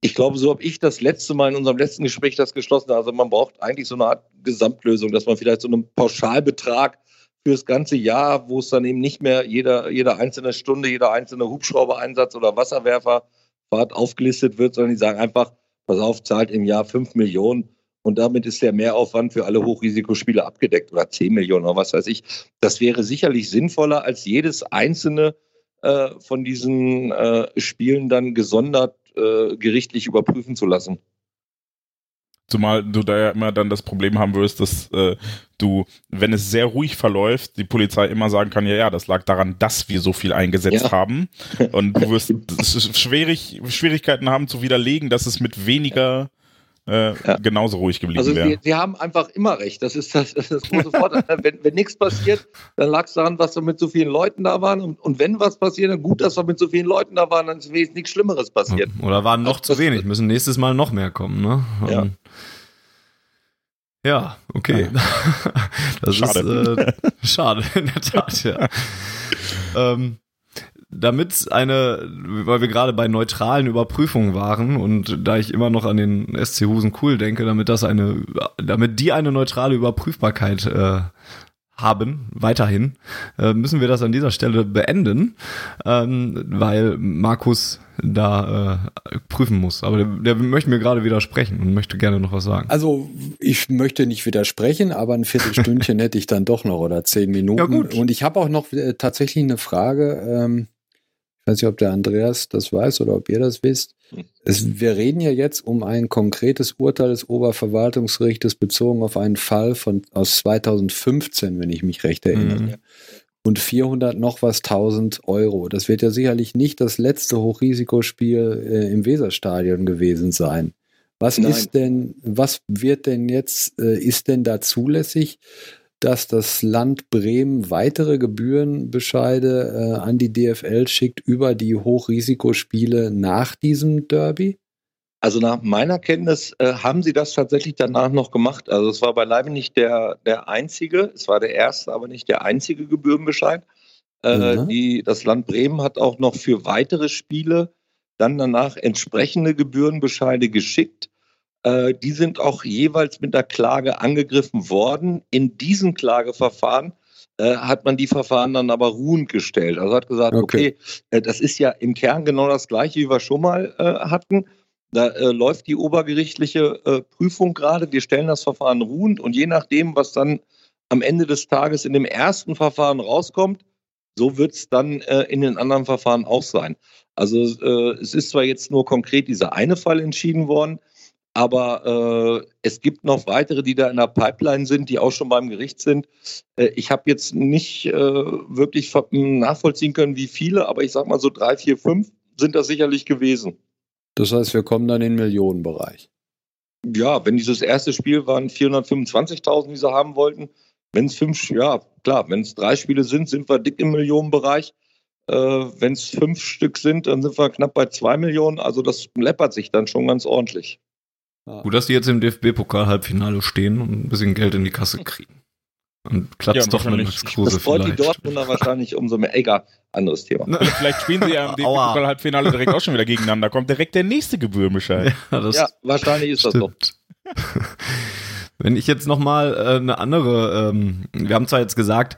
Ich glaube, so habe ich das letzte Mal in unserem letzten Gespräch das geschlossen. Also man braucht eigentlich so eine Art Gesamtlösung, dass man vielleicht so einen Pauschalbetrag für das ganze Jahr, wo es dann eben nicht mehr jeder, jede einzelne Stunde, jeder einzelne Hubschrauber-Einsatz oder Wasserwerfer Fahrt aufgelistet wird, sondern die sagen einfach, pass auf, zahlt im Jahr 5 Millionen und damit ist der Mehraufwand für alle Hochrisikospiele abgedeckt oder 10 Millionen oder was weiß ich. Das wäre sicherlich sinnvoller, als jedes einzelne äh, von diesen äh, Spielen dann gesondert äh, gerichtlich überprüfen zu lassen. Zumal du da ja immer dann das Problem haben wirst, dass äh, du, wenn es sehr ruhig verläuft, die Polizei immer sagen kann, ja, ja, das lag daran, dass wir so viel eingesetzt ja. haben. Und du wirst schwierig, Schwierigkeiten haben zu widerlegen, dass es mit weniger äh, ja. genauso ruhig geblieben also wäre. Also sie haben einfach immer recht. Das ist das, das, ist das große Vorteil. wenn, wenn nichts passiert, dann lag es daran, dass wir mit so vielen Leuten da waren. Und, und wenn was passiert, dann gut, dass wir mit so vielen Leuten da waren, dann ist wenigstens nichts Schlimmeres passiert. Oder waren noch zu wenig, müssen nächstes Mal noch mehr kommen. Ne? Ja. Um, ja, okay. Das schade. ist äh, schade, in der Tat, ja. ähm, damit eine, weil wir gerade bei neutralen Überprüfungen waren und da ich immer noch an den SC Husen cool denke, damit das eine, damit die eine neutrale Überprüfbarkeit äh, haben, weiterhin, äh, müssen wir das an dieser Stelle beenden, ähm, weil Markus da äh, prüfen muss. Aber der, der möchte mir gerade widersprechen und möchte gerne noch was sagen. Also ich möchte nicht widersprechen, aber ein Viertelstündchen hätte ich dann doch noch oder zehn Minuten. Ja, gut. Und ich habe auch noch äh, tatsächlich eine Frage. Ähm, ich weiß nicht, ob der Andreas das weiß oder ob ihr das wisst. Es, wir reden ja jetzt um ein konkretes Urteil des Oberverwaltungsgerichtes bezogen auf einen Fall von, aus 2015, wenn ich mich recht erinnere. Mhm. Und 400 noch was 1000 Euro. Das wird ja sicherlich nicht das letzte Hochrisikospiel äh, im Weserstadion gewesen sein. Was Nein. ist denn, was wird denn jetzt, äh, ist denn da zulässig? Dass das Land Bremen weitere Gebührenbescheide äh, an die DFL schickt über die Hochrisikospiele nach diesem Derby? Also nach meiner Kenntnis äh, haben sie das tatsächlich danach noch gemacht. Also es war beileibe nicht der, der einzige, es war der erste, aber nicht der einzige Gebührenbescheid. Äh, mhm. die, das Land Bremen hat auch noch für weitere Spiele dann danach entsprechende Gebührenbescheide geschickt. Äh, die sind auch jeweils mit der Klage angegriffen worden. In diesem Klageverfahren äh, hat man die Verfahren dann aber ruhend gestellt. Also hat gesagt, okay, okay äh, das ist ja im Kern genau das gleiche, wie wir schon mal äh, hatten. Da äh, läuft die obergerichtliche äh, Prüfung gerade. Wir stellen das Verfahren ruhend und je nachdem, was dann am Ende des Tages in dem ersten Verfahren rauskommt, so wird es dann in den anderen Verfahren auch sein. Also es ist zwar jetzt nur konkret dieser eine Fall entschieden worden, aber äh, es gibt noch weitere, die da in der Pipeline sind, die auch schon beim Gericht sind. Äh, ich habe jetzt nicht äh, wirklich nachvollziehen können, wie viele, aber ich sage mal so drei, vier, fünf sind das sicherlich gewesen. Das heißt, wir kommen dann in den Millionenbereich. Ja, wenn dieses erste Spiel waren 425.000, die sie haben wollten. Wenn es fünf, ja klar, wenn es drei Spiele sind, sind wir dick im Millionenbereich. Äh, wenn es fünf Stück sind, dann sind wir knapp bei zwei Millionen. Also das läppert sich dann schon ganz ordentlich. Ja. Gut, dass die jetzt im DFB-Pokal-Halbfinale stehen und ein bisschen Geld in die Kasse kriegen. Und klappt ja, doch mit Max Kruse Das freut die Dortmunder wahrscheinlich umso mehr. Egal, anderes Thema. Na, vielleicht spielen sie ja im DFB-Pokal-Halbfinale direkt auch schon wieder gegeneinander. Kommt direkt der nächste Gebührenbescheid. Ja, ja wahrscheinlich ist stimmt. das so. Wenn ich jetzt nochmal äh, eine andere, ähm, wir haben zwar jetzt gesagt,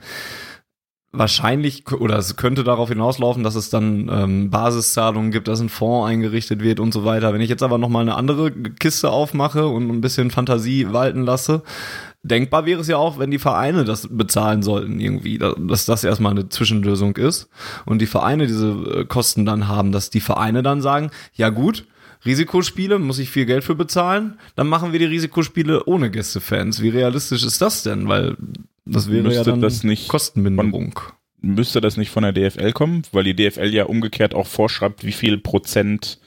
wahrscheinlich oder es könnte darauf hinauslaufen, dass es dann ähm, Basiszahlungen gibt, dass ein Fonds eingerichtet wird und so weiter. Wenn ich jetzt aber noch mal eine andere Kiste aufmache und ein bisschen Fantasie walten lasse, denkbar wäre es ja auch, wenn die Vereine das bezahlen sollten irgendwie, dass das erstmal eine Zwischenlösung ist und die Vereine diese äh, Kosten dann haben, dass die Vereine dann sagen, ja gut, Risikospiele, muss ich viel Geld für bezahlen, dann machen wir die Risikospiele ohne Gästefans. Wie realistisch ist das denn? Weil das wäre müsste ja dann das nicht Kostenminderung. Von, müsste das nicht von der DFL kommen? Weil die DFL ja umgekehrt auch vorschreibt, wie viel Prozent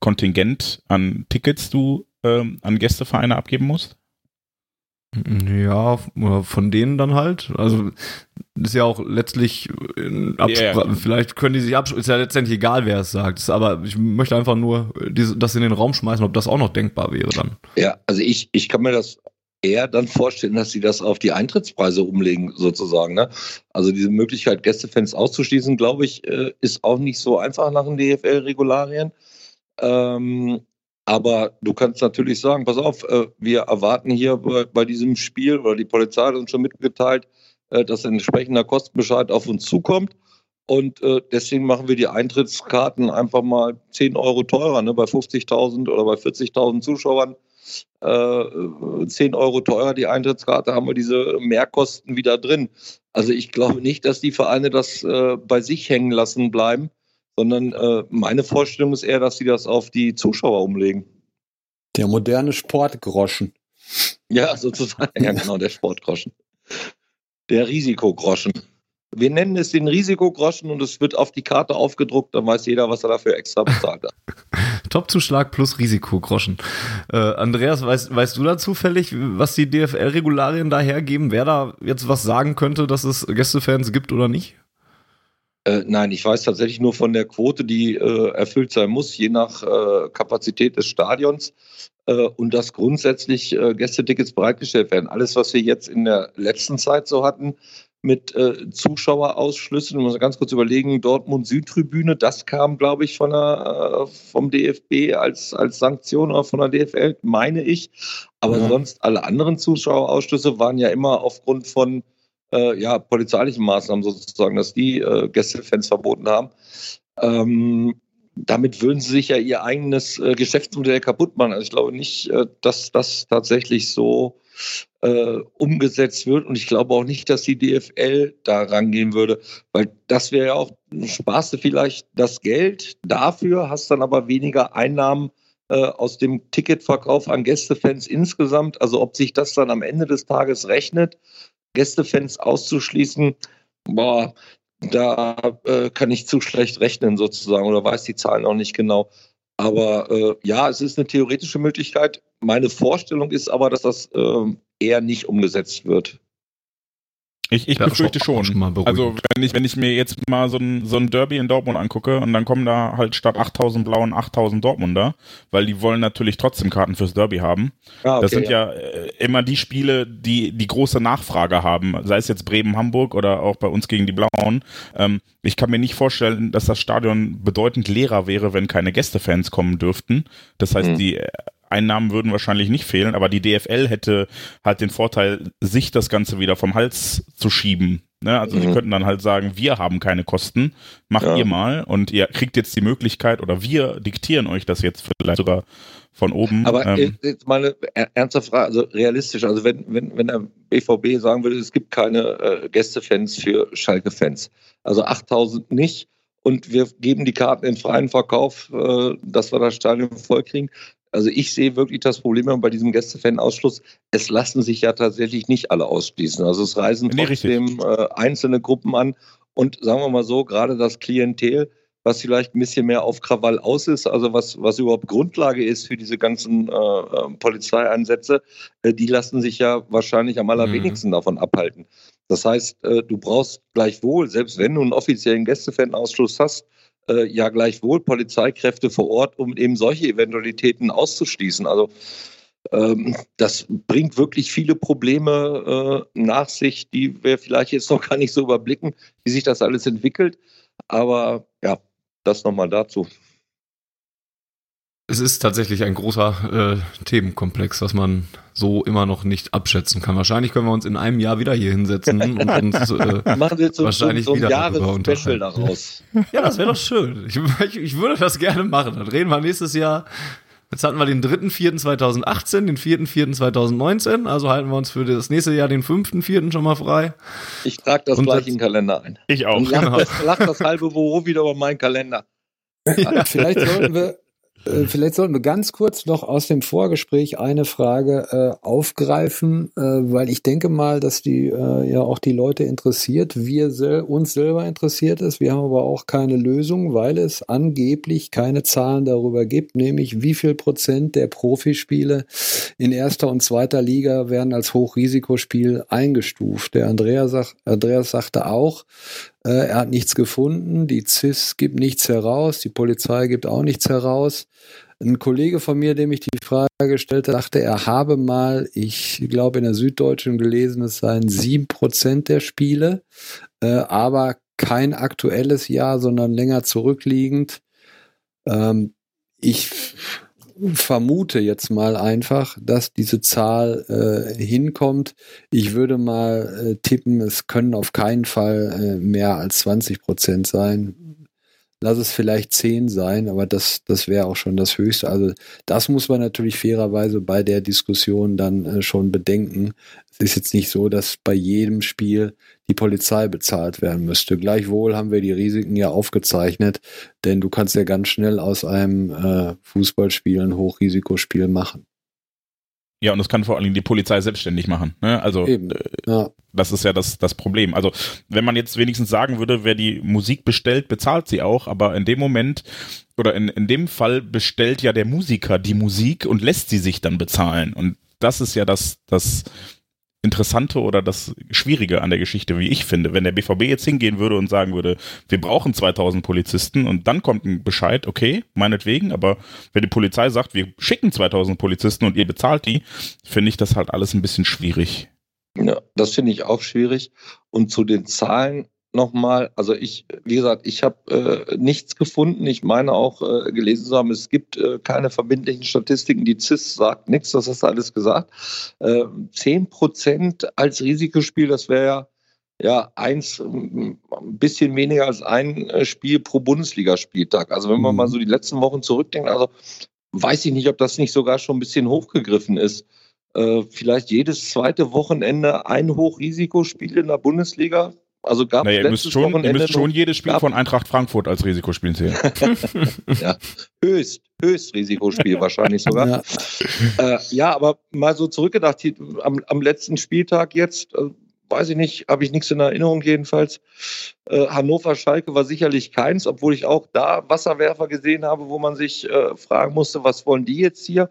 Kontingent an Tickets du ähm, an Gästevereine abgeben musst? Ja, von denen dann halt. Also ist ja auch letztlich yeah. vielleicht können die sich absprechen, ist ja letztendlich egal, wer es sagt. aber ich möchte einfach nur das in den Raum schmeißen, ob das auch noch denkbar wäre dann. Ja, also ich, ich kann mir das eher dann vorstellen, dass sie das auf die Eintrittspreise umlegen, sozusagen. Ne? Also diese Möglichkeit, Gästefans auszuschließen, glaube ich, äh, ist auch nicht so einfach nach den DFL-Regularien. Ähm, aber du kannst natürlich sagen, pass auf, äh, wir erwarten hier bei, bei, diesem Spiel, oder die Polizei hat uns schon mitgeteilt, äh, dass ein entsprechender Kostenbescheid auf uns zukommt. Und äh, deswegen machen wir die Eintrittskarten einfach mal 10 Euro teurer. Ne? Bei 50.000 oder bei 40.000 Zuschauern äh, 10 Euro teurer die Eintrittskarte, haben wir diese Mehrkosten wieder drin. Also ich glaube nicht, dass die Vereine das äh, bei sich hängen lassen bleiben, sondern äh, meine Vorstellung ist eher, dass sie das auf die Zuschauer umlegen. Der moderne Sportgroschen. Ja, sozusagen, ja genau, der Sportgroschen. Der Risikogroschen. Wir nennen es den Risikogroschen und es wird auf die Karte aufgedruckt, dann weiß jeder, was er dafür extra bezahlt hat. Topzuschlag plus Risikogroschen. Äh, Andreas, weißt, weißt du da zufällig, was die DFL-Regularien da hergeben? Wer da jetzt was sagen könnte, dass es Gästefans gibt oder nicht? Äh, nein, ich weiß tatsächlich nur von der Quote, die äh, erfüllt sein muss, je nach äh, Kapazität des Stadions. Äh, und dass grundsätzlich äh, Gästetickets bereitgestellt werden. Alles, was wir jetzt in der letzten Zeit so hatten, mit äh, Zuschauerausschlüssen. Ich muss ganz kurz überlegen, Dortmund Südtribüne, das kam, glaube ich, von der, äh, vom DFB als, als Sanktion oder von der DFL, meine ich. Aber ja. sonst alle anderen Zuschauerausschlüsse waren ja immer aufgrund von äh, ja, polizeilichen Maßnahmen sozusagen, dass die äh, Gästefans verboten haben. Ähm, damit würden sie sich ja ihr eigenes äh, Geschäftsmodell kaputt machen. Also ich glaube nicht, äh, dass das tatsächlich so äh, umgesetzt wird. Und ich glaube auch nicht, dass die DFL da rangehen würde, weil das wäre ja auch, sparst du vielleicht das Geld dafür, hast dann aber weniger Einnahmen äh, aus dem Ticketverkauf an Gästefans insgesamt. Also ob sich das dann am Ende des Tages rechnet, Gästefans auszuschließen, boah, da äh, kann ich zu schlecht rechnen sozusagen oder weiß die Zahlen auch nicht genau. Aber äh, ja, es ist eine theoretische Möglichkeit. Meine Vorstellung ist aber, dass das äh, eher nicht umgesetzt wird. Ich, ich befürchte schon. schon also wenn ich, wenn ich mir jetzt mal so ein, so ein Derby in Dortmund angucke und dann kommen da halt statt 8000 Blauen 8000 Dortmunder, weil die wollen natürlich trotzdem Karten fürs Derby haben. Ah, okay, das sind ja, ja äh, immer die Spiele, die die große Nachfrage haben, sei es jetzt Bremen-Hamburg oder auch bei uns gegen die Blauen. Ähm, ich kann mir nicht vorstellen, dass das Stadion bedeutend leerer wäre, wenn keine Gästefans kommen dürften. Das heißt, mhm. die Einnahmen würden wahrscheinlich nicht fehlen, aber die DFL hätte halt den Vorteil, sich das Ganze wieder vom Hals zu schieben. Ne? Also mhm. sie könnten dann halt sagen, wir haben keine Kosten, macht ja. ihr mal und ihr kriegt jetzt die Möglichkeit oder wir diktieren euch das jetzt vielleicht sogar von oben. Aber ähm, jetzt mal eine ernste Frage, also realistisch, also wenn, wenn, wenn der BVB sagen würde, es gibt keine äh, Gästefans für Schalke-Fans, also 8000 nicht, und wir geben die Karten in freien Verkauf, äh, dass wir das Stadion vollkriegen, also ich sehe wirklich das Problem bei diesem Gästefan-Ausschluss, es lassen sich ja tatsächlich nicht alle ausschließen. Also es reisen nee, trotzdem äh, einzelne Gruppen an und sagen wir mal so, gerade das Klientel, was vielleicht ein bisschen mehr auf Krawall aus ist, also was, was überhaupt Grundlage ist für diese ganzen äh, äh Polizeieinsätze, äh, die lassen sich ja wahrscheinlich am allerwenigsten mhm. davon abhalten. Das heißt, äh, du brauchst gleichwohl, selbst wenn du einen offiziellen Gästefan-Ausschluss hast, äh, ja gleichwohl Polizeikräfte vor Ort, um eben solche Eventualitäten auszuschließen. Also ähm, das bringt wirklich viele Probleme äh, nach sich, die wir vielleicht jetzt noch gar nicht so überblicken, wie sich das alles entwickelt. Aber ja, das nochmal dazu. Es ist tatsächlich ein großer äh, Themenkomplex, was man so immer noch nicht abschätzen kann. Wahrscheinlich können wir uns in einem Jahr wieder hier hinsetzen und uns äh, Machen wir so, wahrscheinlich so, so ein Jahresspecial daraus. Ja, das wäre doch schön. Ich, ich, ich, würde das gerne machen. Dann reden wir nächstes Jahr. Jetzt hatten wir den 3.4.2018, den 4.4.2019, also halten wir uns für das nächste Jahr den 5.4. schon mal frei. Ich trage das und gleich in den Kalender ein. Ich auch. Und lach, genau. das, lach das halbe Büro wieder über meinen Kalender. Ja, vielleicht sollten wir äh, vielleicht sollten wir ganz kurz noch aus dem Vorgespräch eine Frage äh, aufgreifen, äh, weil ich denke mal, dass die äh, ja auch die Leute interessiert, wir sel uns selber interessiert ist. Wir haben aber auch keine Lösung, weil es angeblich keine Zahlen darüber gibt, nämlich wie viel Prozent der Profispiele in erster und zweiter Liga werden als Hochrisikospiel eingestuft. Der Andreas, sagt, Andreas sagte auch, er hat nichts gefunden, die CIS gibt nichts heraus, die Polizei gibt auch nichts heraus. Ein Kollege von mir, dem ich die Frage gestellt habe, dachte, er habe mal, ich glaube in der Süddeutschen gelesen, es seien sieben Prozent der Spiele, äh, aber kein aktuelles Jahr, sondern länger zurückliegend. Ähm, ich vermute jetzt mal einfach, dass diese Zahl äh, hinkommt. Ich würde mal äh, tippen, es können auf keinen Fall äh, mehr als 20 Prozent sein. Lass es vielleicht 10 sein, aber das, das wäre auch schon das Höchste. Also das muss man natürlich fairerweise bei der Diskussion dann äh, schon bedenken. Es ist jetzt nicht so, dass bei jedem Spiel die Polizei bezahlt werden müsste. Gleichwohl haben wir die Risiken ja aufgezeichnet, denn du kannst ja ganz schnell aus einem äh, Fußballspiel ein Hochrisikospiel machen. Ja, und das kann vor allen Dingen die Polizei selbstständig machen. Ne? Also Eben, äh, ja. das ist ja das, das Problem. Also wenn man jetzt wenigstens sagen würde, wer die Musik bestellt, bezahlt sie auch, aber in dem Moment oder in, in dem Fall bestellt ja der Musiker die Musik und lässt sie sich dann bezahlen. Und das ist ja das, das Interessante oder das Schwierige an der Geschichte, wie ich finde. Wenn der BVB jetzt hingehen würde und sagen würde, wir brauchen 2000 Polizisten und dann kommt ein Bescheid, okay, meinetwegen, aber wenn die Polizei sagt, wir schicken 2000 Polizisten und ihr bezahlt die, finde ich das halt alles ein bisschen schwierig. Ja, das finde ich auch schwierig. Und zu den Zahlen nochmal, also ich, wie gesagt, ich habe äh, nichts gefunden. Ich meine auch äh, gelesen zu haben, es gibt äh, keine verbindlichen Statistiken. Die CIS sagt nichts, das hast du alles gesagt. Äh, zehn Prozent als Risikospiel, das wäre ja ja, eins, ein bisschen weniger als ein äh, Spiel pro Bundesligaspieltag. Also wenn man mhm. mal so die letzten Wochen zurückdenkt, also weiß ich nicht, ob das nicht sogar schon ein bisschen hochgegriffen ist. Äh, vielleicht jedes zweite Wochenende ein Hochrisikospiel in der Bundesliga. Also gab naja, ihr müsst schon, ihr müsst schon jedes Spiel von Eintracht Frankfurt als Risikospiel zählen. ja, höchst, höchst Risikospiel wahrscheinlich sogar. Ja. Äh, ja, aber mal so zurückgedacht, hier, am, am letzten Spieltag jetzt, äh, weiß ich nicht, habe ich nichts in Erinnerung jedenfalls. Äh, Hannover-Schalke war sicherlich keins, obwohl ich auch da Wasserwerfer gesehen habe, wo man sich äh, fragen musste, was wollen die jetzt hier?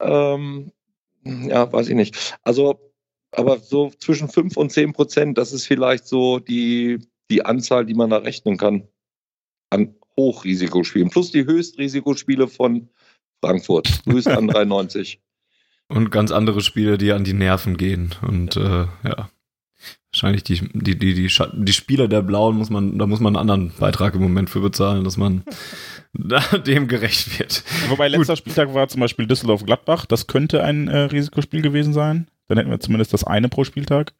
Ähm, ja, weiß ich nicht. Also aber so zwischen 5 und 10 Prozent, das ist vielleicht so die, die Anzahl, die man da rechnen kann an Hochrisikospielen. Plus die Höchstrisikospiele von Frankfurt. Höchst an 93. Und ganz andere Spiele, die an die Nerven gehen. Und äh, ja. Wahrscheinlich die, die, die, die, die Spieler der Blauen muss man, da muss man einen anderen Beitrag im Moment für bezahlen, dass man dem gerecht wird. Wobei letzter Gut. Spieltag war zum Beispiel Düsseldorf-Gladbach. Das könnte ein äh, Risikospiel gewesen sein. Dann hätten wir zumindest das eine pro Spieltag.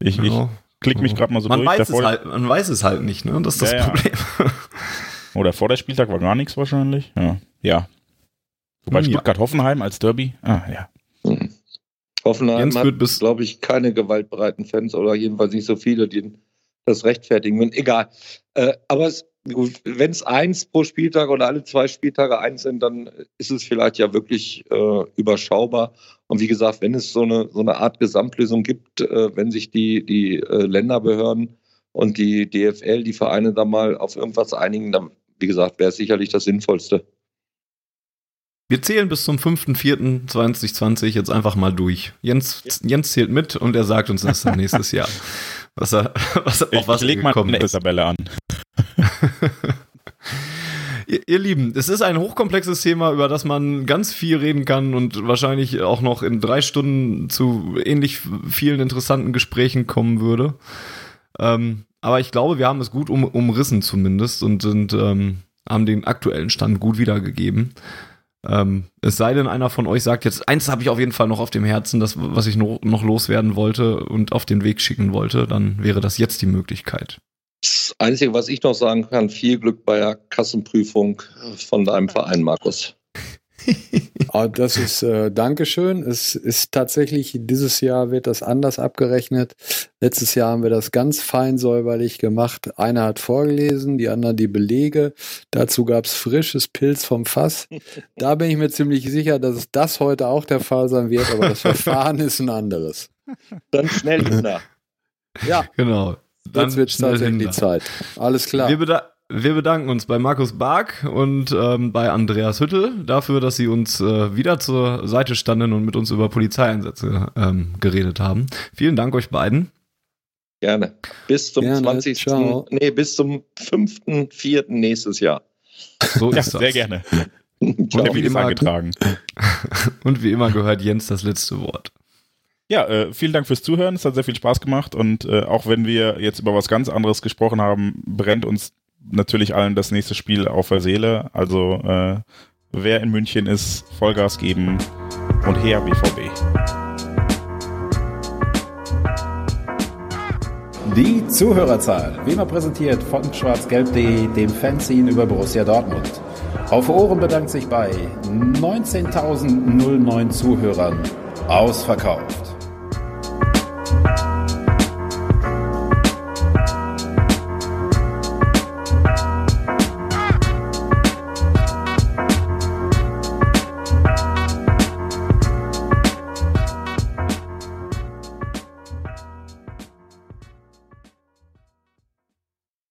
Ich, genau. ich klicke mich gerade mal so man durch. Weiß halt, man weiß es halt nicht, ne? Das ist das ja, Problem. Ja. Oder vor der Spieltag war gar nichts wahrscheinlich. Ja. ja. Wobei hm, Stuttgart-Hoffenheim als Derby. Ah, ja. Hm. Hoffenheim Jens hat, glaube ich, keine gewaltbereiten Fans oder jedenfalls nicht so viele, die das rechtfertigen. Egal. Äh, aber es, wenn es eins pro Spieltag oder alle zwei Spieltage eins sind, dann ist es vielleicht ja wirklich äh, überschaubar. Und wie gesagt, wenn es so eine, so eine Art Gesamtlösung gibt, äh, wenn sich die, die äh, Länderbehörden und die DFL, die Vereine da mal auf irgendwas einigen, dann, wie gesagt, wäre es sicherlich das Sinnvollste. Wir zählen bis zum 5.4.2020 jetzt einfach mal durch. Jens, Jens zählt mit und er sagt uns das dann nächstes Jahr. Was er, was, er, auf was ich leg mal eine Tabelle an. ihr, ihr Lieben, es ist ein hochkomplexes Thema, über das man ganz viel reden kann und wahrscheinlich auch noch in drei Stunden zu ähnlich vielen interessanten Gesprächen kommen würde. Ähm, aber ich glaube, wir haben es gut um, umrissen zumindest und sind, ähm, haben den aktuellen Stand gut wiedergegeben. Ähm, es sei denn, einer von euch sagt jetzt, eins habe ich auf jeden Fall noch auf dem Herzen, das, was ich noch, noch loswerden wollte und auf den Weg schicken wollte, dann wäre das jetzt die Möglichkeit. Das Einzige, was ich noch sagen kann, viel Glück bei der Kassenprüfung von deinem Verein, Markus. Ah, das ist äh, Dankeschön. Es ist tatsächlich, dieses Jahr wird das anders abgerechnet. Letztes Jahr haben wir das ganz fein säuberlich gemacht. Einer hat vorgelesen, die anderen die Belege. Dazu gab es frisches Pilz vom Fass. Da bin ich mir ziemlich sicher, dass das heute auch der Fall sein wird, aber das Verfahren ist ein anderes. Dann schnell hinter. Ja. Genau. Dann Jetzt wird es tatsächlich die Zeit. Alles klar. Wir, wir bedanken uns bei Markus Bark und ähm, bei Andreas Hüttel dafür, dass sie uns äh, wieder zur Seite standen und mit uns über Polizeieinsätze ähm, geredet haben. Vielen Dank euch beiden. Gerne. Bis zum gerne, 20. Ciao. Nee, bis zum 5.4. nächstes Jahr. So ist ja, das. Sehr gerne. und, wie immer, und wie immer gehört Jens das letzte Wort. Ja, äh, vielen Dank fürs Zuhören. Es hat sehr viel Spaß gemacht und äh, auch wenn wir jetzt über was ganz anderes gesprochen haben, brennt uns natürlich allen das nächste Spiel auf der Seele. Also äh, wer in München ist, Vollgas geben und her BVB. Die Zuhörerzahl, wie immer präsentiert von schwarzgelb.de, dem Fanzine über Borussia Dortmund. Auf Ohren bedankt sich bei 19.009 Zuhörern ausverkauft. Thank you.